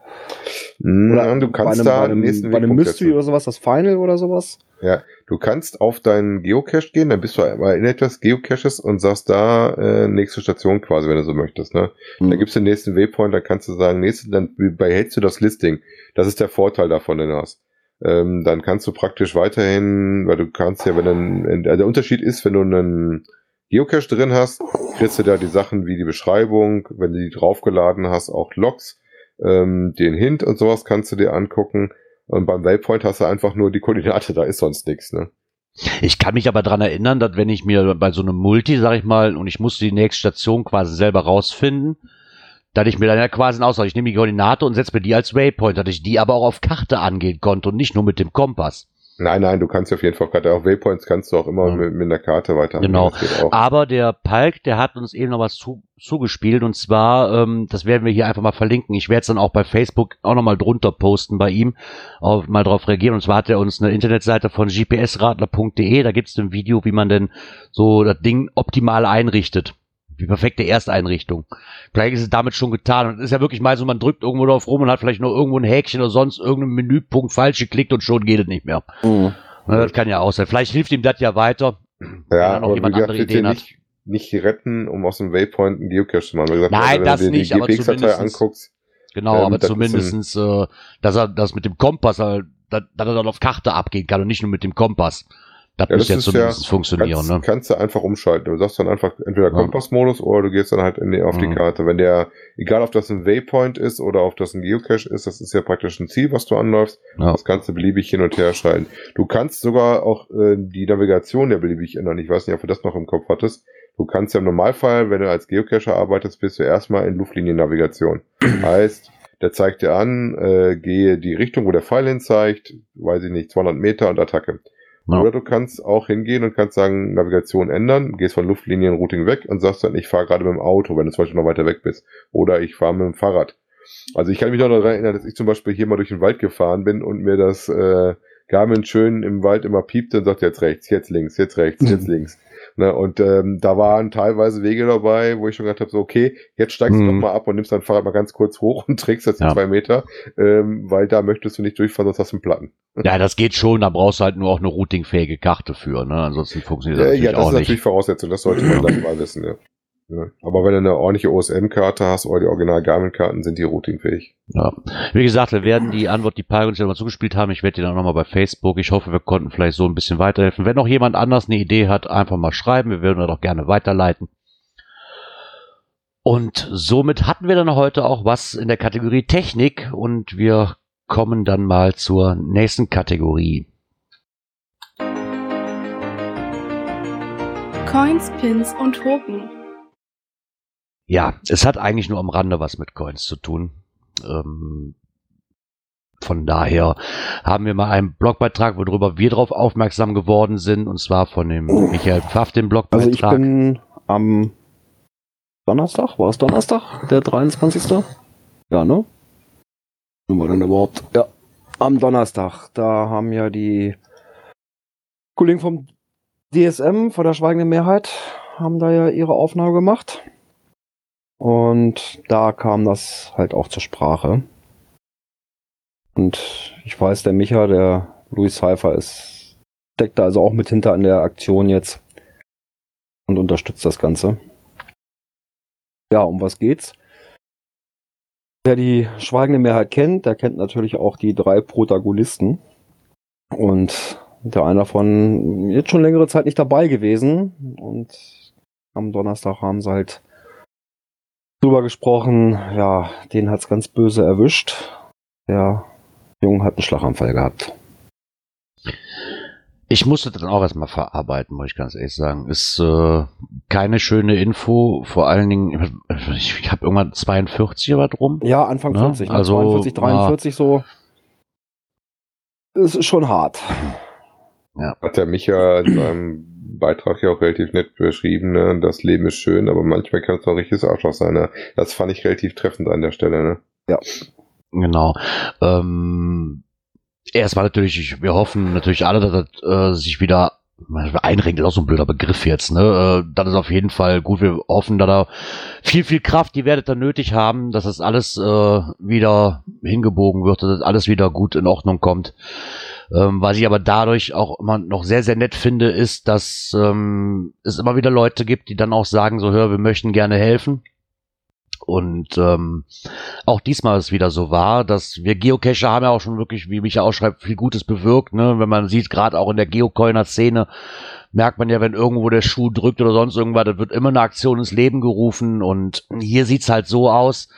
Oder ja, du kannst bei einem, da bei einem, bei einem Mystery oder sowas, das Final oder sowas? Ja, du kannst auf deinen Geocache gehen, dann bist du einmal in etwas Geocaches und sagst da äh, nächste Station quasi, wenn du so möchtest. Ne? Mhm. Dann gibst du den nächsten Waypoint, dann kannst du sagen, nächste, dann behältst du das Listing. Das ist der Vorteil davon, den du hast. Ähm, dann kannst du praktisch weiterhin, weil du kannst ja, wenn dann, äh, der Unterschied ist, wenn du einen Geocache drin hast, kriegst du da die Sachen wie die Beschreibung, wenn du die draufgeladen hast, auch Logs, ähm, den Hint und sowas kannst du dir angucken. Und beim Waypoint hast du einfach nur die Koordinate, da ist sonst nichts, ne? Ich kann mich aber dran erinnern, dass wenn ich mir bei so einem Multi, sag ich mal, und ich musste die nächste Station quasi selber rausfinden, dass ich mir dann ja quasi aus, ich nehme die Koordinate und setze mir die als Waypoint, dass ich die aber auch auf Karte angehen konnte und nicht nur mit dem Kompass. Nein, nein, du kannst auf jeden Fall gerade auch Waypoints kannst du auch immer Ja. mit, mit einer Karte weiter. Genau. Aber der Palk, der hat uns eben noch was zu, zugespielt und zwar, ähm, das werden wir hier einfach mal verlinken. Ich werde es dann auch bei Facebook auch nochmal drunter posten bei ihm, auch mal drauf reagieren. Und zwar hat er uns eine Internetseite von gpsradler.de, da gibt es ein Video, wie man denn so das Ding optimal einrichtet. Die perfekte Ersteinrichtung. Vielleicht ist es damit schon getan. Und es ist ja wirklich mal so, man drückt irgendwo drauf rum und hat vielleicht nur irgendwo ein Häkchen oder sonst irgendeinen Menüpunkt falsch geklickt und schon geht es nicht mehr. Mhm. Das kann ja auch sein. Vielleicht hilft ihm das ja weiter. Wenn Ja, noch jemand andere Ideen hat. nicht, nicht retten, um aus dem Waypoint einen Geocache zu machen. Gesagt, Nein, das dir nicht, aber zumindestens- anguckst, Genau, Ähm, aber zumindestens, äh, dass er das mit dem Kompass, halt, dass, dass er dann auf Karte abgehen kann und nicht nur mit dem Kompass. Das Ja, muss ja zumindest ja- funktionieren. kannst, Ne? kannst du einfach umschalten. Du sagst dann einfach entweder. Kompassmodus oder du gehst dann halt in die, auf die Mhm. Karte. Wenn der, egal ob das ein Waypoint ist oder ob das ein Geocache ist, das ist ja praktisch ein Ziel, was du anläufst. Ja. Das kannst du beliebig hin und her schalten. Du kannst sogar auch äh, die Navigation ja beliebig ändern. Ich weiß nicht, ob du das noch im Kopf hattest. Du kannst ja im Normalfall, wenn du als Geocacher arbeitest, bist du erstmal in Luftliniennavigation. heißt, der zeigt dir an, äh, gehe die Richtung, wo der Pfeil hin zeigt, weiß ich nicht, 200 Meter und Attacke. Ja. Oder du kannst auch hingehen und kannst sagen, Navigation ändern, gehst von Luftlinienrouting weg und sagst dann, ich fahre gerade mit dem Auto, wenn du zum Beispiel noch weiter weg bist. Oder ich fahre mit dem Fahrrad. Also ich kann mich noch daran erinnern, dass ich zum Beispiel hier mal durch den Wald gefahren bin und mir das äh, Garmin schön im Wald immer piepte und sagte, jetzt rechts, jetzt links, jetzt rechts, jetzt links. Ne, und ähm, da waren teilweise Wege dabei, wo ich schon gedacht habe, so okay, jetzt steigst du Mhm. doch mal ab und nimmst dein Fahrrad mal ganz kurz hoch und trägst das Ja. zwei Meter, ähm, weil da möchtest du nicht durchfahren, sonst hast du einen Platten. ja, das geht schon, da brauchst du halt nur auch eine routingfähige Karte für, ne? Ansonsten funktioniert das Äh, natürlich ja, das auch ist natürlich nicht. Voraussetzung, das sollte man dann mal wissen, ja. Ja. Aber wenn du eine ordentliche OSM-Karte hast oder die Original Garmin-Karten, sind die routingfähig. Ja. Wie gesagt, wir werden die Antwort, die uns ja mal zugespielt haben, ich werde die dann nochmal bei Facebook. Ich hoffe, wir konnten vielleicht so ein bisschen weiterhelfen. Wenn noch jemand anders eine Idee hat, einfach mal schreiben. Wir würden das auch gerne weiterleiten. Und somit hatten wir dann heute auch was in der Kategorie Technik und wir kommen dann mal zur nächsten Kategorie. Coins, Pins und Token. Ja, es hat eigentlich nur am Rande was mit Coins zu tun. Ähm, von daher haben wir mal einen Blogbeitrag, worüber wir darauf aufmerksam geworden sind, und zwar von dem Michael Pfaff, den Also Blogbeitrag. ich bin am Donnerstag, war es Donnerstag, der 23. Ja, ne? Sind wir denn überhaupt? Ja, am Donnerstag. Da haben ja die Kollegen vom DSM, von der Schweigenden Mehrheit, haben da ja ihre Aufnahme gemacht. Und da kam das halt auch zur Sprache. Und ich weiß, der Micha, der Louis Pfeiffer ist, steckt da also auch mit hinter an der Aktion jetzt und unterstützt das Ganze. Ja, um was geht's? Wer die schweigende Mehrheit kennt, der kennt natürlich auch die drei Protagonisten. Und der einer davon jetzt schon längere Zeit nicht dabei gewesen. Und am Donnerstag haben sie halt drüber gesprochen, ja, den hat's ganz böse erwischt. Der Junge hat einen Schlaganfall gehabt. Ich musste dann auch erstmal verarbeiten, muss ich ganz ehrlich sagen. Ist äh, keine schöne Info, vor allen Dingen, ich, ich habe irgendwann 42 oder drum. Ja, Anfang Ne? 40, ne? Also, 42, 43 so. Es ist schon hart. Hat der Micha in seinem Beitrag ja auch relativ nett beschrieben, ne? das Leben ist schön, aber manchmal kann es auch ein richtiges Arschloch sein. Ne? Das fand ich relativ treffend an der Stelle. Ne? Genau. Ähm, erstmal natürlich, ich, wir hoffen natürlich alle, dass das äh, sich wieder einrenkt, ist auch so ein blöder Begriff jetzt, ne? Äh, das ist auf jeden Fall gut. Wir hoffen, dass da viel, viel Kraft, die werdet ihr nötig haben, dass das alles äh, wieder hingebogen wird, dass das alles wieder gut in Ordnung kommt. Ähm, was ich aber dadurch auch immer noch sehr, sehr nett finde, ist, dass ähm, es immer wieder Leute gibt, die dann auch sagen, so, hör, wir möchten gerne helfen. Und ähm, auch diesmal ist wieder so wahr, dass wir Geocacher haben ja auch schon wirklich, wie Micha ausschreibt, viel Gutes bewirkt. Ne? Wenn man sieht, gerade auch in der Geocoiner-Szene, merkt man ja, wenn irgendwo der Schuh drückt oder sonst irgendwas, da wird immer eine Aktion ins Leben gerufen. Und hier sieht's halt so aus,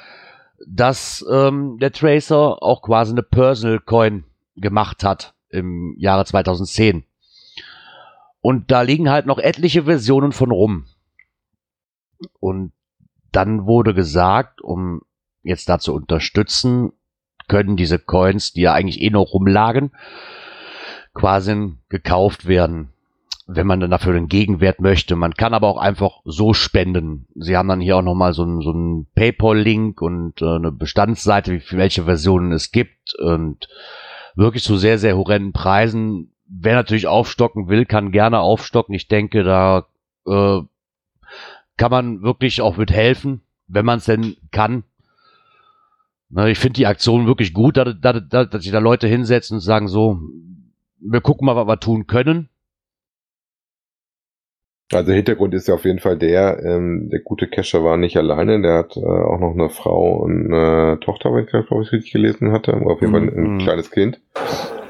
dass ähm, der Tracer auch quasi eine Personal Coin gemacht hat im Jahre 2010. Und da liegen halt noch etliche Versionen von rum. Und dann wurde gesagt, um jetzt da zu unterstützen, können diese Coins, die ja eigentlich eh noch rumlagen, quasi gekauft werden, wenn man dann dafür den Gegenwert möchte. Man kann aber auch einfach so spenden. Sie haben dann hier auch nochmal so einen, so einen PayPal-Link und äh, eine Bestandsseite, welche Versionen es gibt und wirklich zu sehr, sehr horrenden Preisen. Wer natürlich aufstocken will, kann gerne aufstocken. Ich denke, da äh, kann man wirklich auch mit helfen, wenn man es denn kann. Na, ich finde die Aktion wirklich gut, dass, dass, dass sich da Leute hinsetzen und sagen so, wir gucken mal, was wir tun können. Also Hintergrund ist ja auf jeden Fall der, ähm, der gute Kescher war nicht alleine, der hat äh, auch noch eine Frau und eine Tochter, wenn ich glaube ich richtig gelesen hatte, auf jeden Fall ein, Mhm. kleines Kind.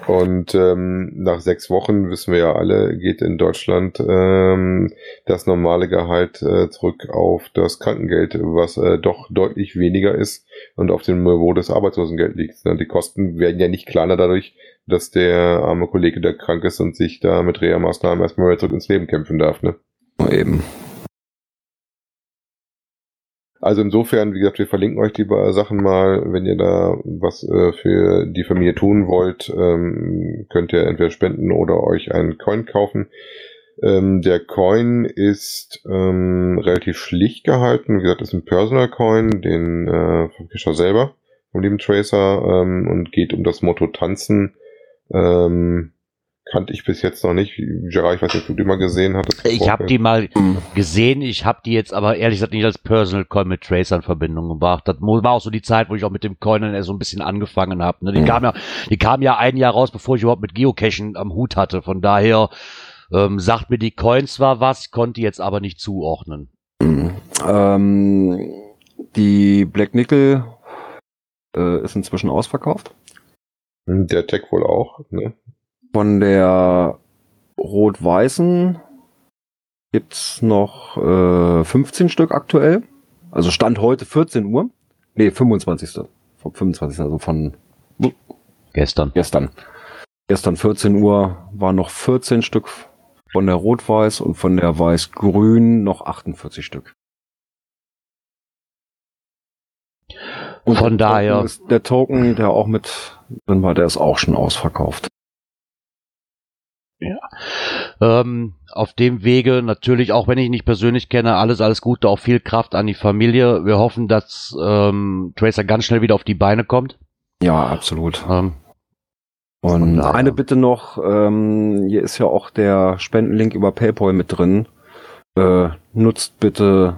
Und ähm, nach sechs Wochen, wissen wir ja alle, geht in Deutschland ähm, das normale Gehalt äh, zurück auf das Krankengeld, was äh, doch deutlich weniger ist und auf dem Niveau des Arbeitslosengeld liegt. Ne? Die Kosten werden ja nicht kleiner dadurch, dass der arme Kollege, der krank ist und sich da mit Reha-Maßnahmen erstmal wieder zurück ins Leben kämpfen darf. Ne? Eben. Also insofern, wie gesagt, wir verlinken euch die Sachen mal. Wenn ihr da was äh, für die Familie tun wollt, ähm, könnt ihr entweder spenden oder euch einen Coin kaufen. Ähm, der Coin ist ähm, relativ schlicht gehalten. Wie gesagt, ist ein Personal Coin, den äh, vom Fischer selber, vom lieben Tracer, ähm, und geht um das Motto Tanzen. Ähm, kannte ich bis jetzt noch nicht. Gerard, ich weiß nicht, ob du die mal gesehen hattest. Ich habe die mal gesehen, ich habe die jetzt aber ehrlich gesagt nicht als Personal Coin mit Tracer in Verbindung gebracht. Das war auch so die Zeit, wo ich auch mit dem Coin dann erst so ein bisschen angefangen habe. Ne? Die, Mhm. kam ja, die kam ja ein Jahr raus, bevor ich überhaupt mit Geocachen am Hut hatte. Von daher ähm, sagt mir die Coin zwar was, konnte jetzt aber nicht zuordnen. Mhm. Ähm, die Black Nickel äh, ist inzwischen ausverkauft. Der Tech wohl auch. Ne? Von der Rot-Weißen gibt's noch äh, 15 Stück aktuell. Also Stand heute 14 Uhr. Nee, 25. Vom 25. Also von Gestern. gestern. Gestern 14 Uhr waren noch 14 Stück von der Rot-Weiß und von der Weiß-Grün noch 48 Stück. Von der daher- Token Ist der Token, der auch mit drin war, der ist auch schon ausverkauft. Ähm, auf dem Wege natürlich, auch wenn ich nicht persönlich kenne, alles, alles Gute, auch viel Kraft an die Familie. Wir hoffen, dass ähm, Tracer ganz schnell wieder auf die Beine kommt. Ja, absolut. Ähm, Und eine Bitte noch, ähm, hier ist ja auch der Spendenlink über PayPal mit drin. Äh, nutzt bitte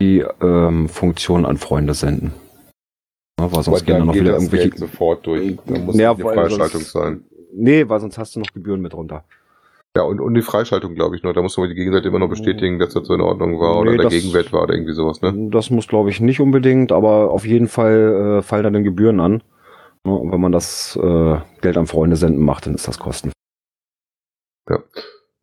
die ähm, Funktion an Freunde senden. Ja, weil sonst gehen dann noch geht wieder das irgendwelche. Geld sofort durch. Da muss Ja, eine Freischaltung sein. Nee, weil sonst hast du noch Gebühren mit runter. Ja, und, und die Freischaltung, glaube ich, nur. Da muss man die Gegenseite immer noch bestätigen, dass das so in Ordnung war Nee, oder der Gegenwert war oder irgendwie sowas, ne? Das muss, glaube ich, nicht unbedingt, aber auf jeden Fall äh, fallen da dann Gebühren an. Ja, und wenn man das äh, Geld an Freunde senden macht, dann ist das kostenfrei.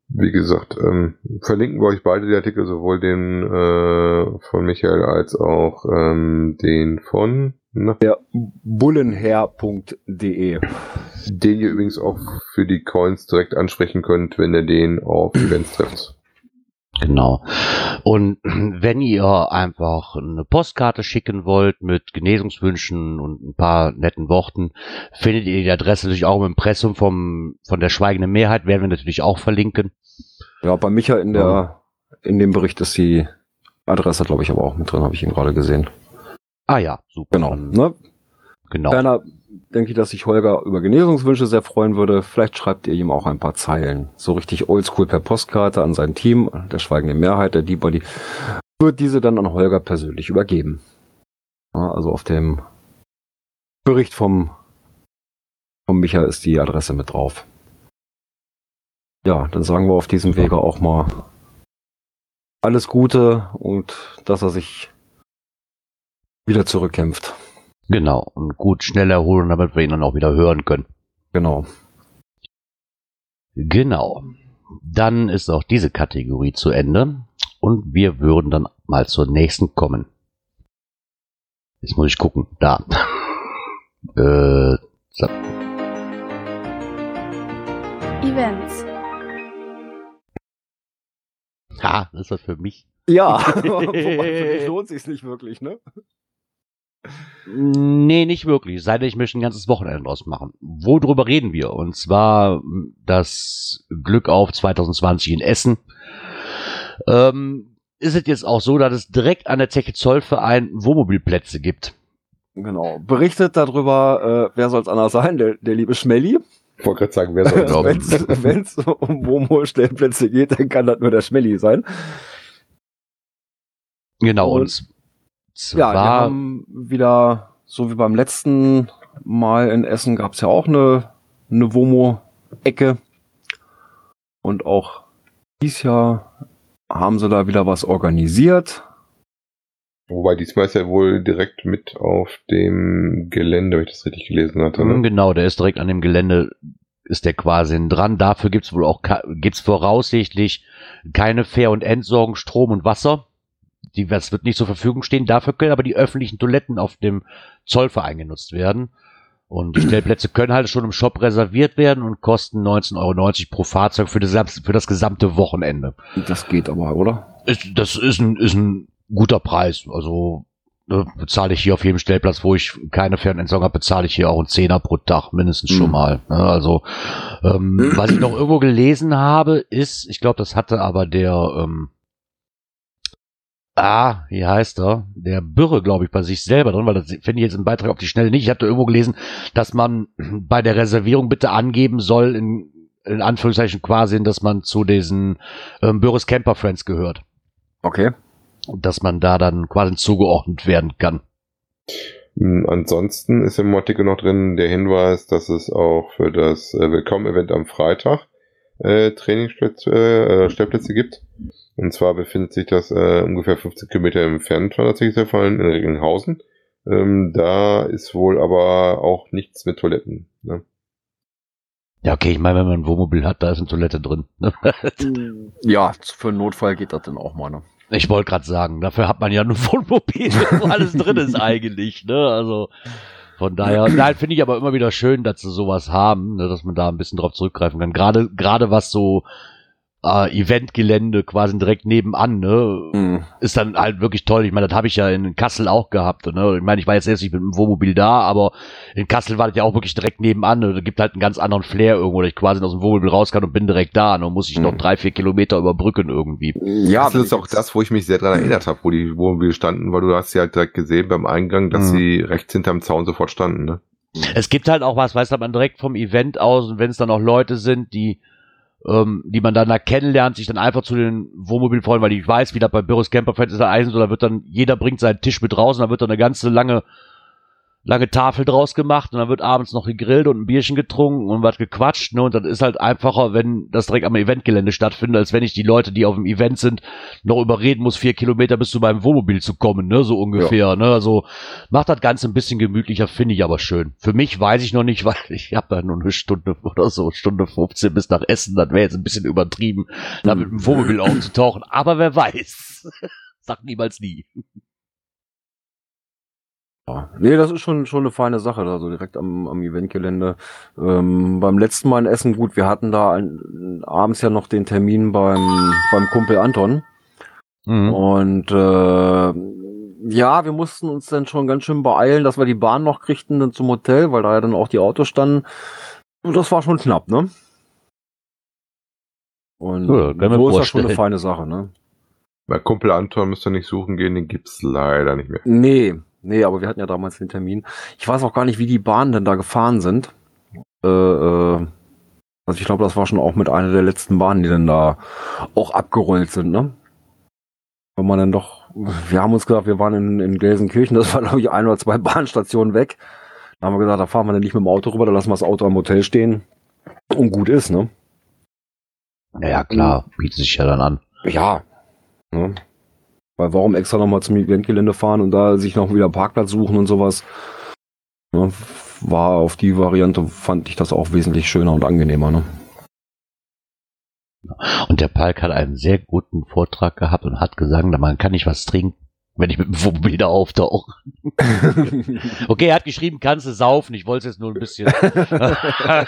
Wie gesagt, ähm, verlinken wir euch beide die Artikel, sowohl den äh, von Michael als auch ähm, den von, na, Bullenherr.de. den ihr übrigens auch für die Coins direkt ansprechen könnt, wenn ihr den auf Events trefft. Genau. Und wenn ihr einfach eine Postkarte schicken wollt mit Genesungswünschen und ein paar netten Worten, findet ihr die Adresse natürlich auch im Impressum vom, von der schweigenden Mehrheit, werden wir natürlich auch verlinken. Ja, bei Micha in der in dem Bericht ist die Adresse, glaube ich, aber auch mit drin, habe ich ihn gerade gesehen. Ah ja, super. Genau. Ne? genau. Ferner denke ich, dass sich Holger über Genesungswünsche sehr freuen würde. Vielleicht schreibt ihr ihm auch ein paar Zeilen. So richtig oldschool per Postkarte an sein Team, der schweigenden Mehrheit, der D-Body, wird diese dann an Holger persönlich übergeben. Ja, also auf dem Bericht vom, vom Micha ist die Adresse mit drauf. Ja, dann sagen wir auf diesem Wege auch mal alles Gute und dass er sich wieder zurückkämpft. Genau. Und gut schnell erholen, damit wir ihn dann auch wieder hören können. Genau. Genau. Dann ist auch diese Kategorie zu Ende. Und wir würden dann mal zur nächsten kommen. Jetzt muss ich gucken. Da. äh, so. Events. Ha, das ist was für mich. Ja, wobei für dich lohnt sich's nicht wirklich, ne? Nee, nicht wirklich. Sei denn, ich möchte ein ganzes Wochenende draus machen. Worüber reden wir? Und zwar das Glück auf 2020 in Essen. Ähm, ist es jetzt auch so, dass es direkt an der Zeche Zollverein Wohnmobilplätze gibt? Genau. Berichtet darüber, äh, wer soll es anders sein? Der, der liebe Schmelly. Ich wollte gerade sagen, wer soll das Genau. Wenn es um Wohnmobilstellplätze geht, dann kann das nur der Schmelly sein. Genau, Und- und Ja, zwar, die haben wieder, so wie beim letzten Mal in Essen, gab es ja auch eine, eine Womo-Ecke. Und auch dies Jahr haben sie da wieder was organisiert. Wobei diesmal ist er wohl direkt mit auf dem Gelände, wenn ich das richtig gelesen hatte. Mhm, Ne? genau, der ist direkt an dem Gelände, ist der quasi dran. Dafür gibt's wohl auch, gibt's voraussichtlich keine Fähr- und Entsorgung, Strom und Wasser. Die, das wird nicht zur Verfügung stehen. Dafür können aber die öffentlichen Toiletten auf dem Zollverein genutzt werden. Und die Stellplätze können halt schon im Shop reserviert werden und kosten 19,90 Euro pro Fahrzeug für das, für das gesamte Wochenende. Das geht aber, oder? Das ist ein, ist ein guter Preis. Also ne, bezahle ich hier auf jedem Stellplatz, wo ich keine Fernentsorgung habe, bezahle ich hier auch einen Zehner pro Tag mindestens schon Mhm. mal. Ne? Also ähm, was ich noch irgendwo gelesen habe, ist, ich glaube, das hatte aber der ähm, Ah, wie heißt er? Der Bürre, glaube ich, bei sich selber drin, weil das finde ich jetzt im Beitrag auf die Schnelle nicht. Ich hatte irgendwo gelesen, dass man bei der Reservierung bitte angeben soll, in, in Anführungszeichen quasi, dass man zu diesen ähm, Bürres Camper Friends gehört Okay. dass man da dann quasi zugeordnet werden kann. Mm, Ansonsten ist im Artikel noch drin der Hinweis, dass es auch für das äh, Willkommen-Event am Freitag äh, Trainingsplätze äh, Stellplätze gibt. Und zwar befindet sich das äh, ungefähr 15 Kilometer entfernt von der Zechselfallen in Regenhausen. Ähm, da ist wohl aber auch nichts mit Toiletten. Ne? Ja, okay, ich meine, wenn man ein Wohnmobil hat, da ist eine Toilette drin. Ja, für einen Notfall geht das dann auch mal, ne? Ich wollte gerade sagen, dafür hat man ja ein Wohnmobil, wo alles drin ist eigentlich, ne? Also von daher, nein, finde ich aber immer wieder schön, dass sie sowas haben, ne, dass man da ein bisschen drauf zurückgreifen kann. Gerade, gerade was so äh, Eventgelände quasi direkt nebenan, ne, Mhm. ist dann halt wirklich toll. Ich meine, das habe ich ja in Kassel auch gehabt. Ne? Ich meine, ich war jetzt selbst nicht mit dem Wohnmobil da, aber in Kassel war das ja auch wirklich direkt nebenan. Ne? Da gibt halt einen ganz anderen Flair irgendwo, dass ich quasi aus dem Wohnmobil raus kann und bin direkt da. Ne? Muss ich noch Mhm. drei, vier Kilometer überbrücken irgendwie. Ja, das ist auch das, wo ich mich sehr dran erinnert habe, wo die Wohnmobile standen, weil du hast sie halt direkt gesehen beim Eingang, dass Mhm. sie rechts hinterm Zaun sofort standen. Ne? Es gibt halt auch was, weißt du, man direkt vom Event aus und wenn es dann auch Leute sind, die ähm, die man dann da kennenlernt, sich dann einfach zu den Wohnmobilen freuen, weil ich weiß, wie das bei Büros Camperfest ist, da Eisen so, da wird dann, jeder bringt seinen Tisch mit raus und da wird dann eine ganze lange, lange Tafel draus gemacht und dann wird abends noch gegrillt und ein Bierchen getrunken und was gequatscht, ne, und das ist halt einfacher, wenn das direkt am Eventgelände stattfindet, als wenn ich die Leute, die auf dem Event sind, noch überreden muss, vier Kilometer bis zu meinem Wohnmobil zu kommen, ne, so ungefähr, ne, also macht das Ganze ein bisschen gemütlicher, finde ich aber schön. Für mich weiß ich noch nicht, weil ich habe ja nur eine Stunde oder so, Stunde 15 bis nach Essen, das wäre jetzt ein bisschen übertrieben, da mit dem Wohnmobil aufzutauchen, aber wer weiß. Sag niemals nie. Ja. Nee, das ist schon, schon eine feine Sache, da so direkt am, am Eventgelände. Ähm, beim letzten Mal in Essen, gut, wir hatten da ein, abends ja noch den Termin beim, beim Kumpel Anton. Mhm. Und äh, ja, wir mussten uns dann schon ganz schön beeilen, dass wir die Bahn noch kriegten dann zum Hotel, weil da ja dann auch die Autos standen. Und das war schon knapp, ne? Und Ja, so ist das schon eine feine Sache, ne? Bei Kumpel Anton müsst ihr nicht suchen gehen, den gibt's leider nicht mehr. Nee, nee, aber wir hatten ja damals den Termin. Ich weiß auch gar nicht, wie die Bahnen denn da gefahren sind. Äh, äh, also ich glaube, das war schon auch mit einer der letzten Bahnen, die dann da auch abgerollt sind, ne? Wenn man dann doch, wir haben uns gedacht, wir waren in, in Gelsenkirchen, das war glaube ich ein oder zwei Bahnstationen weg. Da haben wir gesagt, da fahren wir dann nicht mit dem Auto rüber, da lassen wir das Auto am Hotel stehen und gut ist, ne? Naja, klar, bietet sich ja dann an. Ja. Ne? Weil warum extra nochmal zum Eventgelände fahren und da sich noch wieder einen Parkplatz suchen und sowas? Ne? War auf die Variante, fand ich das auch wesentlich schöner und angenehmer. Ne? Und der Palk hat einen sehr guten Vortrag gehabt und hat gesagt, man kann nicht was trinken, wenn ich mit dem Wohnmobil da auftauche. Okay, er hat geschrieben, kannst du saufen. Ich wollte es jetzt nur ein bisschen. Das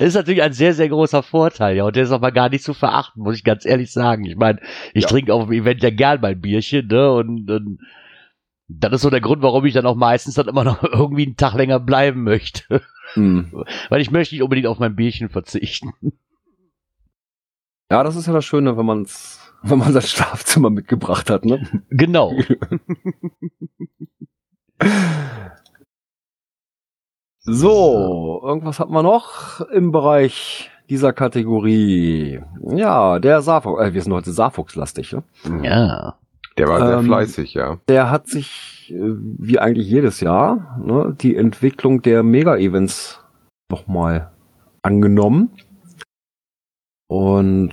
ist natürlich ein sehr, sehr großer Vorteil, ja. Und der ist aber gar nicht zu verachten, muss ich ganz ehrlich sagen. Ich meine, ich Ja. trinke auf dem Event ja gern mein Bierchen, ne? Und, und das ist so der Grund, warum ich dann auch meistens dann immer noch irgendwie einen Tag länger bleiben möchte. Hm. Weil ich möchte nicht unbedingt auf mein Bierchen verzichten. Ja, das ist ja das Schöne, wenn man's, wenn man sein Schlafzimmer mitgebracht hat, ne? Genau. So, irgendwas hat man noch im Bereich dieser Kategorie. Ja, der Saarfuchs, äh, wir sind heute Saarfuchslastig, ne? Ja. Der war sehr Ähm, fleißig, ja. Der hat sich, äh, wie eigentlich jedes Jahr, ne, die Entwicklung der Mega-Events nochmal angenommen und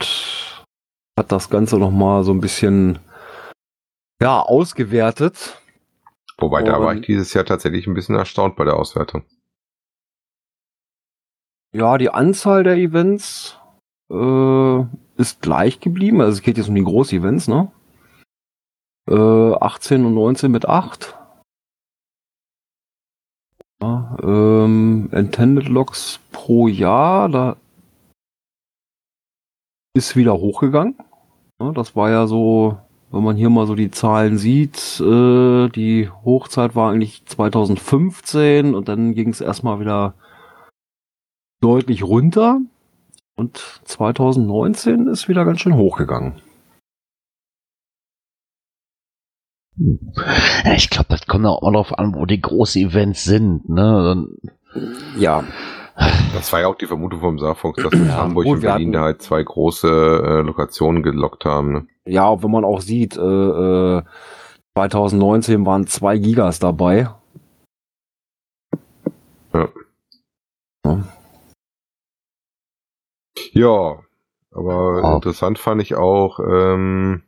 hat das Ganze nochmal so ein bisschen, ja, ausgewertet. Wobei, da war ich dieses Jahr tatsächlich ein bisschen erstaunt bei der Auswertung. Ja, die Anzahl der Events äh, ist gleich geblieben. Also es geht jetzt um die Groß-Events, ne? Äh, 18 und 19 mit 8. Ja, ähm, Intended Logs pro Jahr, da ist wieder hochgegangen. Das war ja so, wenn man hier mal so die Zahlen sieht, äh, die Hochzeit war eigentlich 2015 und dann ging es erstmal wieder deutlich runter und 2019 ist wieder ganz schön hochgegangen. Ja, Ich glaube, das kommt auch mal drauf an, wo die großen Events sind, ne? Ja, Das war ja auch die Vermutung vom Saarfuchs, dass in Ja, Hamburg gut, und Berlin da halt zwei große äh, Lokationen gelockt haben. Ne? ja, wenn man auch sieht, äh, äh, 2019 waren zwei Gigas dabei. Ja. Ja. Ja, aber Ah. interessant fand ich auch, ähm,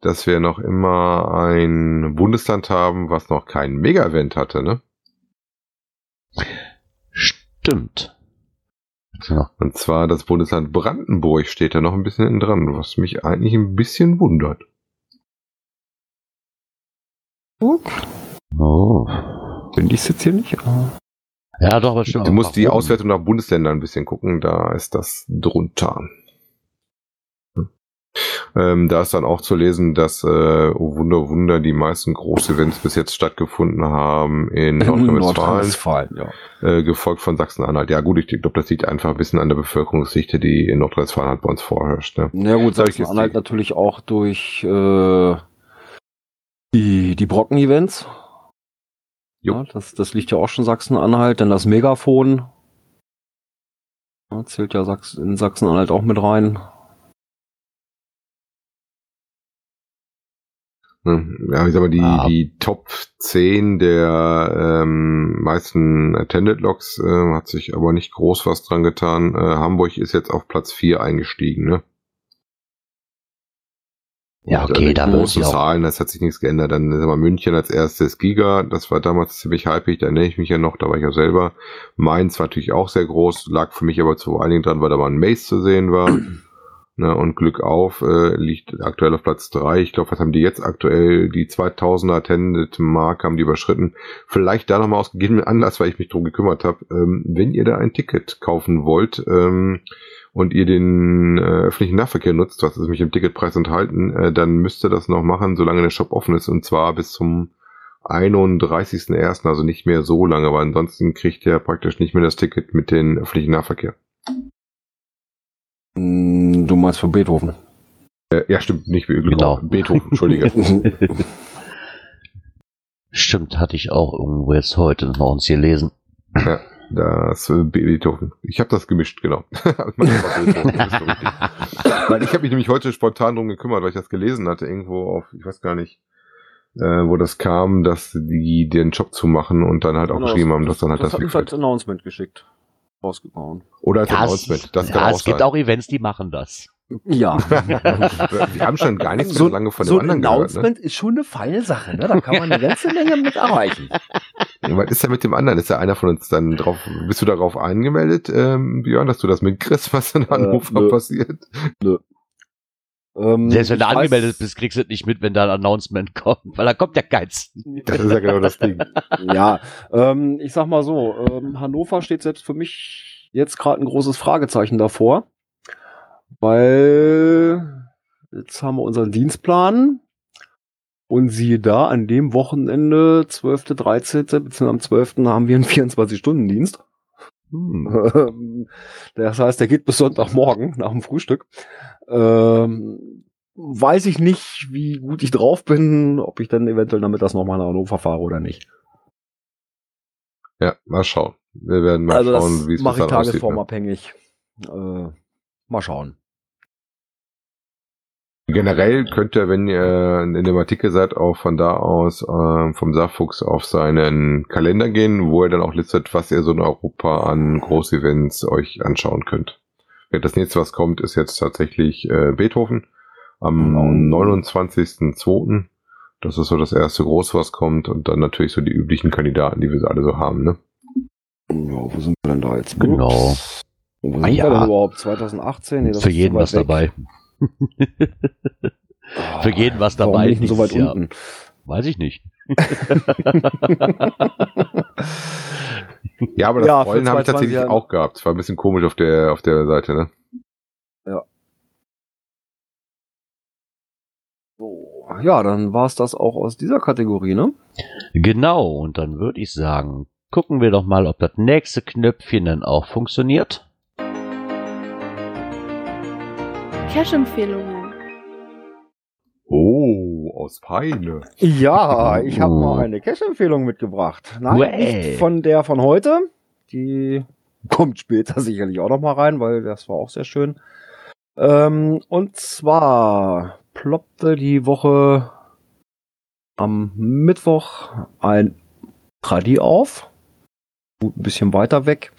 dass wir noch immer ein Bundesland haben, was noch kein Mega-Event hatte, ne? Stimmt. Ja. Und zwar das Bundesland Brandenburg steht da noch ein bisschen hinten dran, was mich eigentlich ein bisschen wundert. Oh. Finde ich jetzt hier nicht. Ja, doch, aber stimmt. Du musst die? Auswertung nach Bundesländern ein bisschen gucken, da ist das drunter. Hm. Ähm, da ist dann auch zu lesen, dass, äh, oh Wunder, Wunder, die meisten Groß-Events bis jetzt stattgefunden haben in Nordrhein-Westfalen, Nordrhein-Westfalen, ja. äh, gefolgt von Sachsen-Anhalt. Ja gut, ich glaube, das liegt einfach ein bisschen an der Bevölkerungsdichte, die in Nordrhein-Westfalen halt bei uns vorherrscht. Ne? Na gut, Sachsen-Anhalt natürlich auch durch äh, die, die Brocken-Events. Ja, das, das liegt ja auch schon Sachsen-Anhalt. Dann das Megafon. Ja, zählt ja Sachs in Sachsen-Anhalt auch mit rein. Ja, ich sag mal, die, Ah. die Top 10 der ähm, meisten Attended Logs äh, hat sich aber nicht groß was dran getan. Äh, Hamburg ist jetzt auf Platz 4 eingestiegen, ne? Ja, okay, da große auch. Zahlen, das hat sich nichts geändert. Dann ist mal München als erstes Giga, das war damals ziemlich hypig, da erinnere ich mich ja noch, da war ich ja selber. Mainz war natürlich auch sehr groß, lag für mich aber zu einigen dran, weil da mal ein Mace zu sehen war. Ne, und Glück auf äh, liegt aktuell auf Platz drei. Ich glaube, was haben die jetzt aktuell? Die 2000er Attended Mark haben die überschritten. Vielleicht da nochmal aus gegebenem Anlass, weil ich mich drum gekümmert habe. Ähm, wenn ihr da ein Ticket kaufen wollt, ähm, und ihr den äh, öffentlichen Nahverkehr nutzt, was ist mich im Ticketpreis enthalten, äh, dann müsst ihr das noch machen, solange der Shop offen ist, und zwar bis zum 31.01., also nicht mehr so lange, weil ansonsten kriegt ihr praktisch nicht mehr das Ticket mit den öffentlichen Nahverkehr. Mm, Du meinst von Beethoven. Äh, ja, stimmt, nicht wie Genau. Beethoven, Entschuldige. Stimmt, hatte ich auch irgendwo jetzt heute noch uns gelesen. ja, das äh, Beethoven. Ich habe das gemischt, genau. Weil ich habe mich nämlich heute spontan drum gekümmert, weil ich das gelesen hatte, irgendwo auf, ich weiß gar nicht, äh, wo das kam, dass die den Job zu machen und dann halt auch Genau, geschrieben haben, dass dann halt das, das hat uns als Announcement geschickt. Rausgehauen. Oder als Ja, Announcement. Das ja, es gibt sein. auch Events, die machen das. Ja. Wir haben schon gar nichts so, lange von so dem ein anderen gehört. Ne? Announcement ist schon eine feine Sache, ne? Da kann man eine ganze Menge mit erreichen. Was ist da mit dem anderen? Ist da einer von uns dann drauf, bist du darauf angemeldet, ähm, Björn, dass du das mitkriegst, was in Hannover nö. passiert? Ähm, Selbst wenn du angemeldet bist, kriegst du es nicht mit, wenn da ein Announcement kommt, weil da kommt ja keins. Das ist ja genau das Ding. ja, ähm, ich sag mal so, ähm, Hannover steht selbst für mich jetzt gerade ein großes Fragezeichen davor, weil jetzt haben wir unseren Dienstplan und siehe da, an dem Wochenende, 12., 13., beziehungsweise am 12. haben wir einen 24-Stunden-Dienst. Hm. Das heißt, der geht bis Sonntagmorgen nach dem Frühstück. Ähm, weiß ich nicht, wie gut ich drauf bin, ob ich dann eventuell damit das nochmal nach Hannover fahre oder nicht. Ja, mal schauen. Wir werden mal also schauen, wie das es mache ich dann aussieht. Ne? tagesformabhängig. Äh, mal schauen. Generell könnt ihr, wenn ihr in dem Artikel seid, auch von da aus äh, vom Saarfuchs auf seinen Kalender gehen, wo ihr dann auch listet, was ihr so in Europa an Großevents euch anschauen könnt. Das nächste, was kommt, ist jetzt tatsächlich äh, Beethoven am Genau. 29.02. Das ist so das erste Große, was kommt und dann natürlich so die üblichen Kandidaten, die wir alle so haben. Ne? Ja, wo sind wir denn da jetzt? Genau. Ups. Wo sind Ah, wir ja. denn überhaupt? 2018? Nee, das Für ist jeden was weg. dabei. Für jeden was warum dabei bin ich so weit unten? Weiß ich nicht. Ja, aber das Ja, Rollen habe ich 2020 tatsächlich ja. auch gehabt. Es war ein bisschen komisch auf der, auf der Seite. Ne? So, ja, dann war es das auch aus dieser Kategorie, ne? Genau, und dann würde ich sagen, gucken wir doch mal, ob das nächste Knöpfchen dann auch funktioniert. Cash-Empfehlungen. Oh, aus Peine. Ja, ich habe Oh. mal eine Cash-Empfehlung mitgebracht. Nein, Uäh. nicht von der von heute. Die kommt später sicherlich auch noch mal rein, weil das war auch sehr schön. Ähm, und zwar ploppte die Woche am Mittwoch ein Tradi auf. Gut, ein bisschen weiter weg.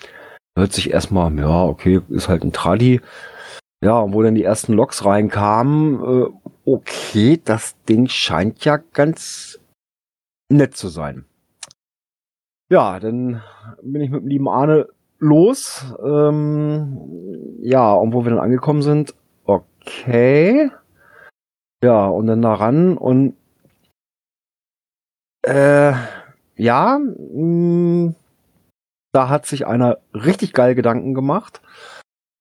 Hört sich erstmal, ja, okay, ist halt ein Tradi. Ja, und wo dann die ersten Loks reinkamen, äh, okay, das Ding scheint ja ganz nett zu sein. Ja, dann bin ich mit dem lieben Arne los. Ähm, ja, und wo wir dann angekommen sind, okay. Ja, und dann da ran und äh, ja, mh, da hat sich einer richtig geil Gedanken gemacht.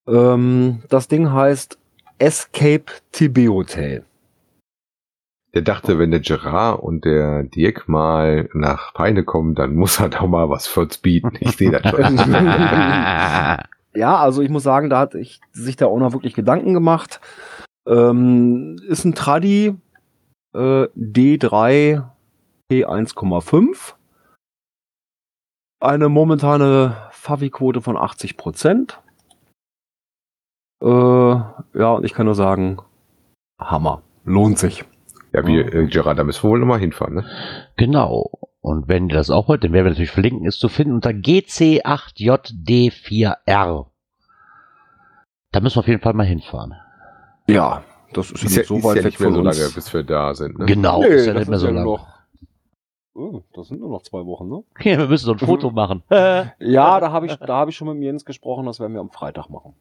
Ähm, das Ding heißt Escape TB Hotel. Der dachte, wenn der Gerard und der Dirk mal nach Peine kommen, dann muss er doch mal was für uns bieten. Ich sehe das schon. Ja, also ich muss sagen, da hat ich, sich der Owner wirklich Gedanken gemacht. Ähm, ist ein Tradi äh, D3 P1,5. Eine momentane Favi-Quote von 80 Prozent. Äh, ja, und ich kann nur sagen, Hammer. Lohnt sich. ja, wie äh, Gerard, da müssen wir wohl nochmal hinfahren. Ne? Genau. Und wenn ihr das auch wollt, dann werden wir natürlich verlinken, ist zu finden unter GC8JD4R. Da müssen wir auf jeden Fall mal hinfahren. Ja, das ist, Ist ja so ist weit ja weg nicht mehr von so uns. lange, bis wir da sind. Ne? Genau, Nee, ist ja das nicht mehr ist so ja lange. noch- Oh, das sind nur noch zwei Wochen, ne? Ja, wir müssen so ein Foto machen. Ja, da habe ich, da habe ich schon mit Jens gesprochen, das werden wir am Freitag machen.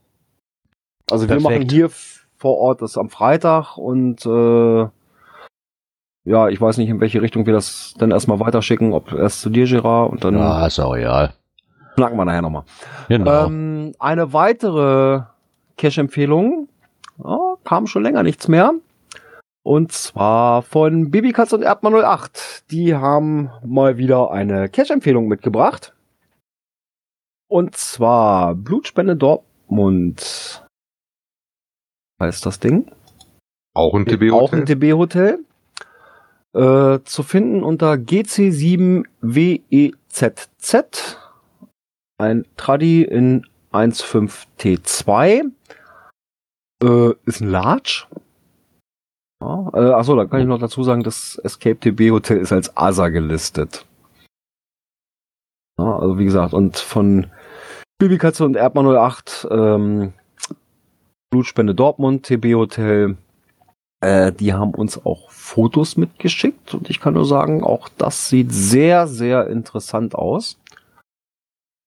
Also wir Perfekt. machen hier vor Ort das am Freitag und äh, ja, ich weiß nicht, in welche Richtung wir das dann erstmal weiterschicken, ob erst zu dir, Gerard, und dann Ja, ist auch real. schnacken wir nachher nochmal. Genau. Ähm, eine weitere Cash-Empfehlung, ja, kam schon länger nichts mehr. Und zwar von Babykatz und Erdmann 08. Die haben mal wieder eine Cash-Empfehlung mitgebracht. Und zwar Blutspende Dortmund. Heißt das Ding? Auch ein Auch ein TB-Hotel. TB-Hotel. Äh, zu finden unter GC7WEZZ. Ein Tradi in 1.5T2. Äh, ist ein Large. Ja, äh, achso, da kann ich noch dazu sagen, das Escape TB Hotel ist als ASA gelistet. Ja, also wie gesagt, und von Bibikatze und Erdmann 08, ähm, Blutspende Dortmund, TB Hotel, äh, die haben uns auch Fotos mitgeschickt und ich kann nur sagen, auch das sieht sehr, sehr interessant aus.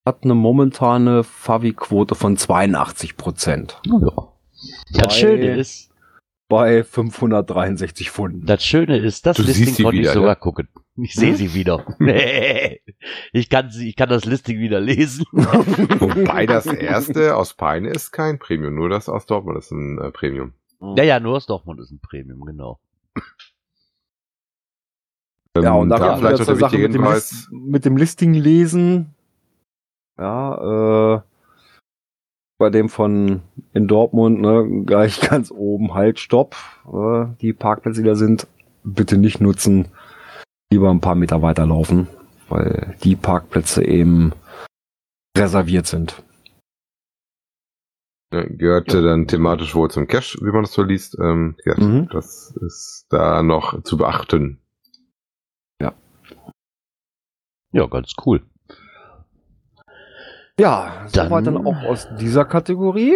Hat eine momentane Favi-Quote von 82 Prozent. ja. Das Bei- Schöne ist, bei 563 Pfund. Das Schöne ist, das Du siehst Listing konnte ich sogar ja? gucken. Ich sehe sie wieder. ich kann sie, ich kann das Listing wieder lesen. Wobei das erste aus Peine ist kein Premium, nur das aus Dortmund ist ein äh, Premium. ja, ja, nur aus Dortmund ist ein Premium, genau. Ja, und da Ähm, kommt vielleicht zur der Sache mit dem. List, mit dem Listing lesen. Ja, äh, bei dem von in Dortmund, ne, gleich ganz oben halt Stopp. Äh, die Parkplätze, die da sind, bitte nicht nutzen. Lieber ein paar Meter weiterlaufen, weil die Parkplätze eben reserviert sind. Ja, gehörte dann thematisch wohl zum Cash, wie man das so liest. Ähm, ja, Mhm. Das ist da noch zu beachten. Ja, ganz cool. Ja, Dann- soweit dann auch aus dieser Kategorie.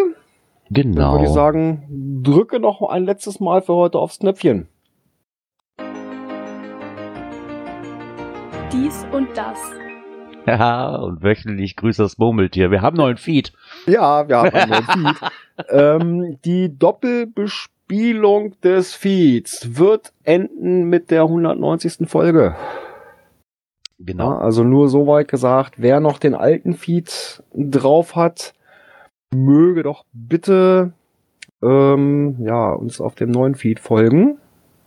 Dann Genau. würde ich sagen, drücke noch ein letztes Mal für heute aufs Knöpfchen. Dies und das. Ja, und wöchentlich grüßt das Murmeltier. Wir haben neuen Feed. Ja, wir haben einen neuen Feed. ähm, die Doppelbespielung des Feeds wird enden mit der 190. Folge. Ja, Genau. also nur soweit gesagt, wer noch den alten Feed drauf hat, möge doch bitte ähm, ja, uns auf dem neuen Feed folgen.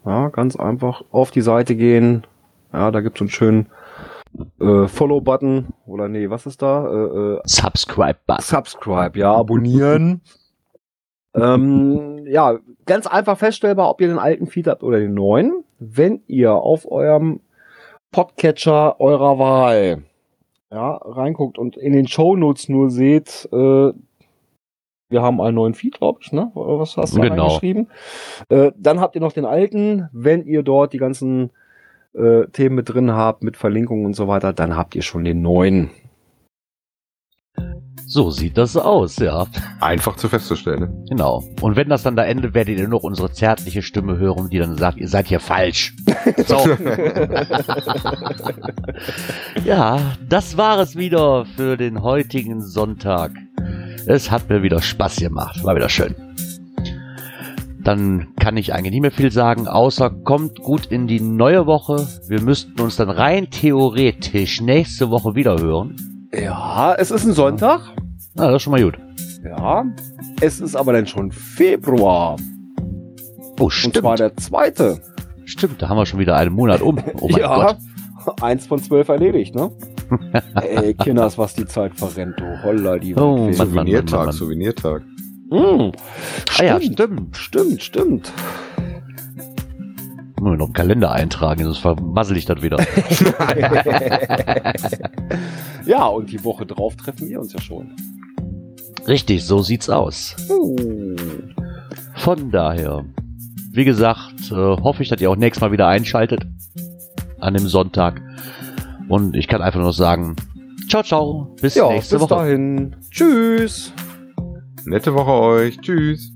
Ja, ganz einfach auf die Seite gehen. Ja, da gibt's einen schönen äh, Follow-Button. Oder nee, was ist da? Äh, äh, Subscribe Button. Subscribe, ja, abonnieren. ähm, ja, ganz einfach feststellbar, ob ihr den alten Feed habt oder den neuen. Wenn ihr auf eurem Podcatcher eurer Wahl ja, reinguckt und in den Shownotes nur seht, äh, wir haben einen neuen Feed, glaube ich, ne? Was hast du da Genau. reingeschrieben? Äh, dann habt ihr noch den alten. Wenn ihr dort die ganzen äh, Themen mit drin habt, mit Verlinkungen und so weiter, dann habt ihr schon den neuen. So sieht das aus, ja. Einfach zu festzustellen. Ne? Genau. Und wenn das dann da endet, werdet ihr noch unsere zärtliche Stimme hören, die dann sagt, ihr seid hier falsch. So. ja, das war es wieder für den heutigen Sonntag. Es hat mir wieder Spaß gemacht. War wieder schön. Dann kann ich eigentlich nicht mehr viel sagen, außer kommt gut in die neue Woche. Wir müssten uns dann rein theoretisch nächste Woche wieder hören. Ja, es ist ein Sonntag. Na, das ist schon mal gut. Ja, es ist aber dann schon Februar. Oh, Und stimmt. zwar der zweite. Stimmt, da haben wir schon wieder einen Monat um. Oh mein ja, Gott. eins von zwölf erledigt, ne? Ey, Kinders, was die Zeit verrennt, du Holla, die Oh, Mann, Mann, Souvenirtag, Mann. Souvenirtag. Hm, Ah ja, stimmt, stimmt. stimmt, stimmt. Muss ich noch einen Kalender eintragen, sonst vermassel ich das wieder. ja, und die Woche drauf treffen wir uns ja schon. Richtig, so sieht's aus. Uh. Von daher, wie gesagt, äh, hoffe ich, dass ihr auch nächstes Mal wieder einschaltet. An dem Sonntag. Und ich kann einfach nur sagen, ciao, ciao. Bis Ja, nächste bis Woche. dahin. Tschüss. Nette Woche euch. Tschüss.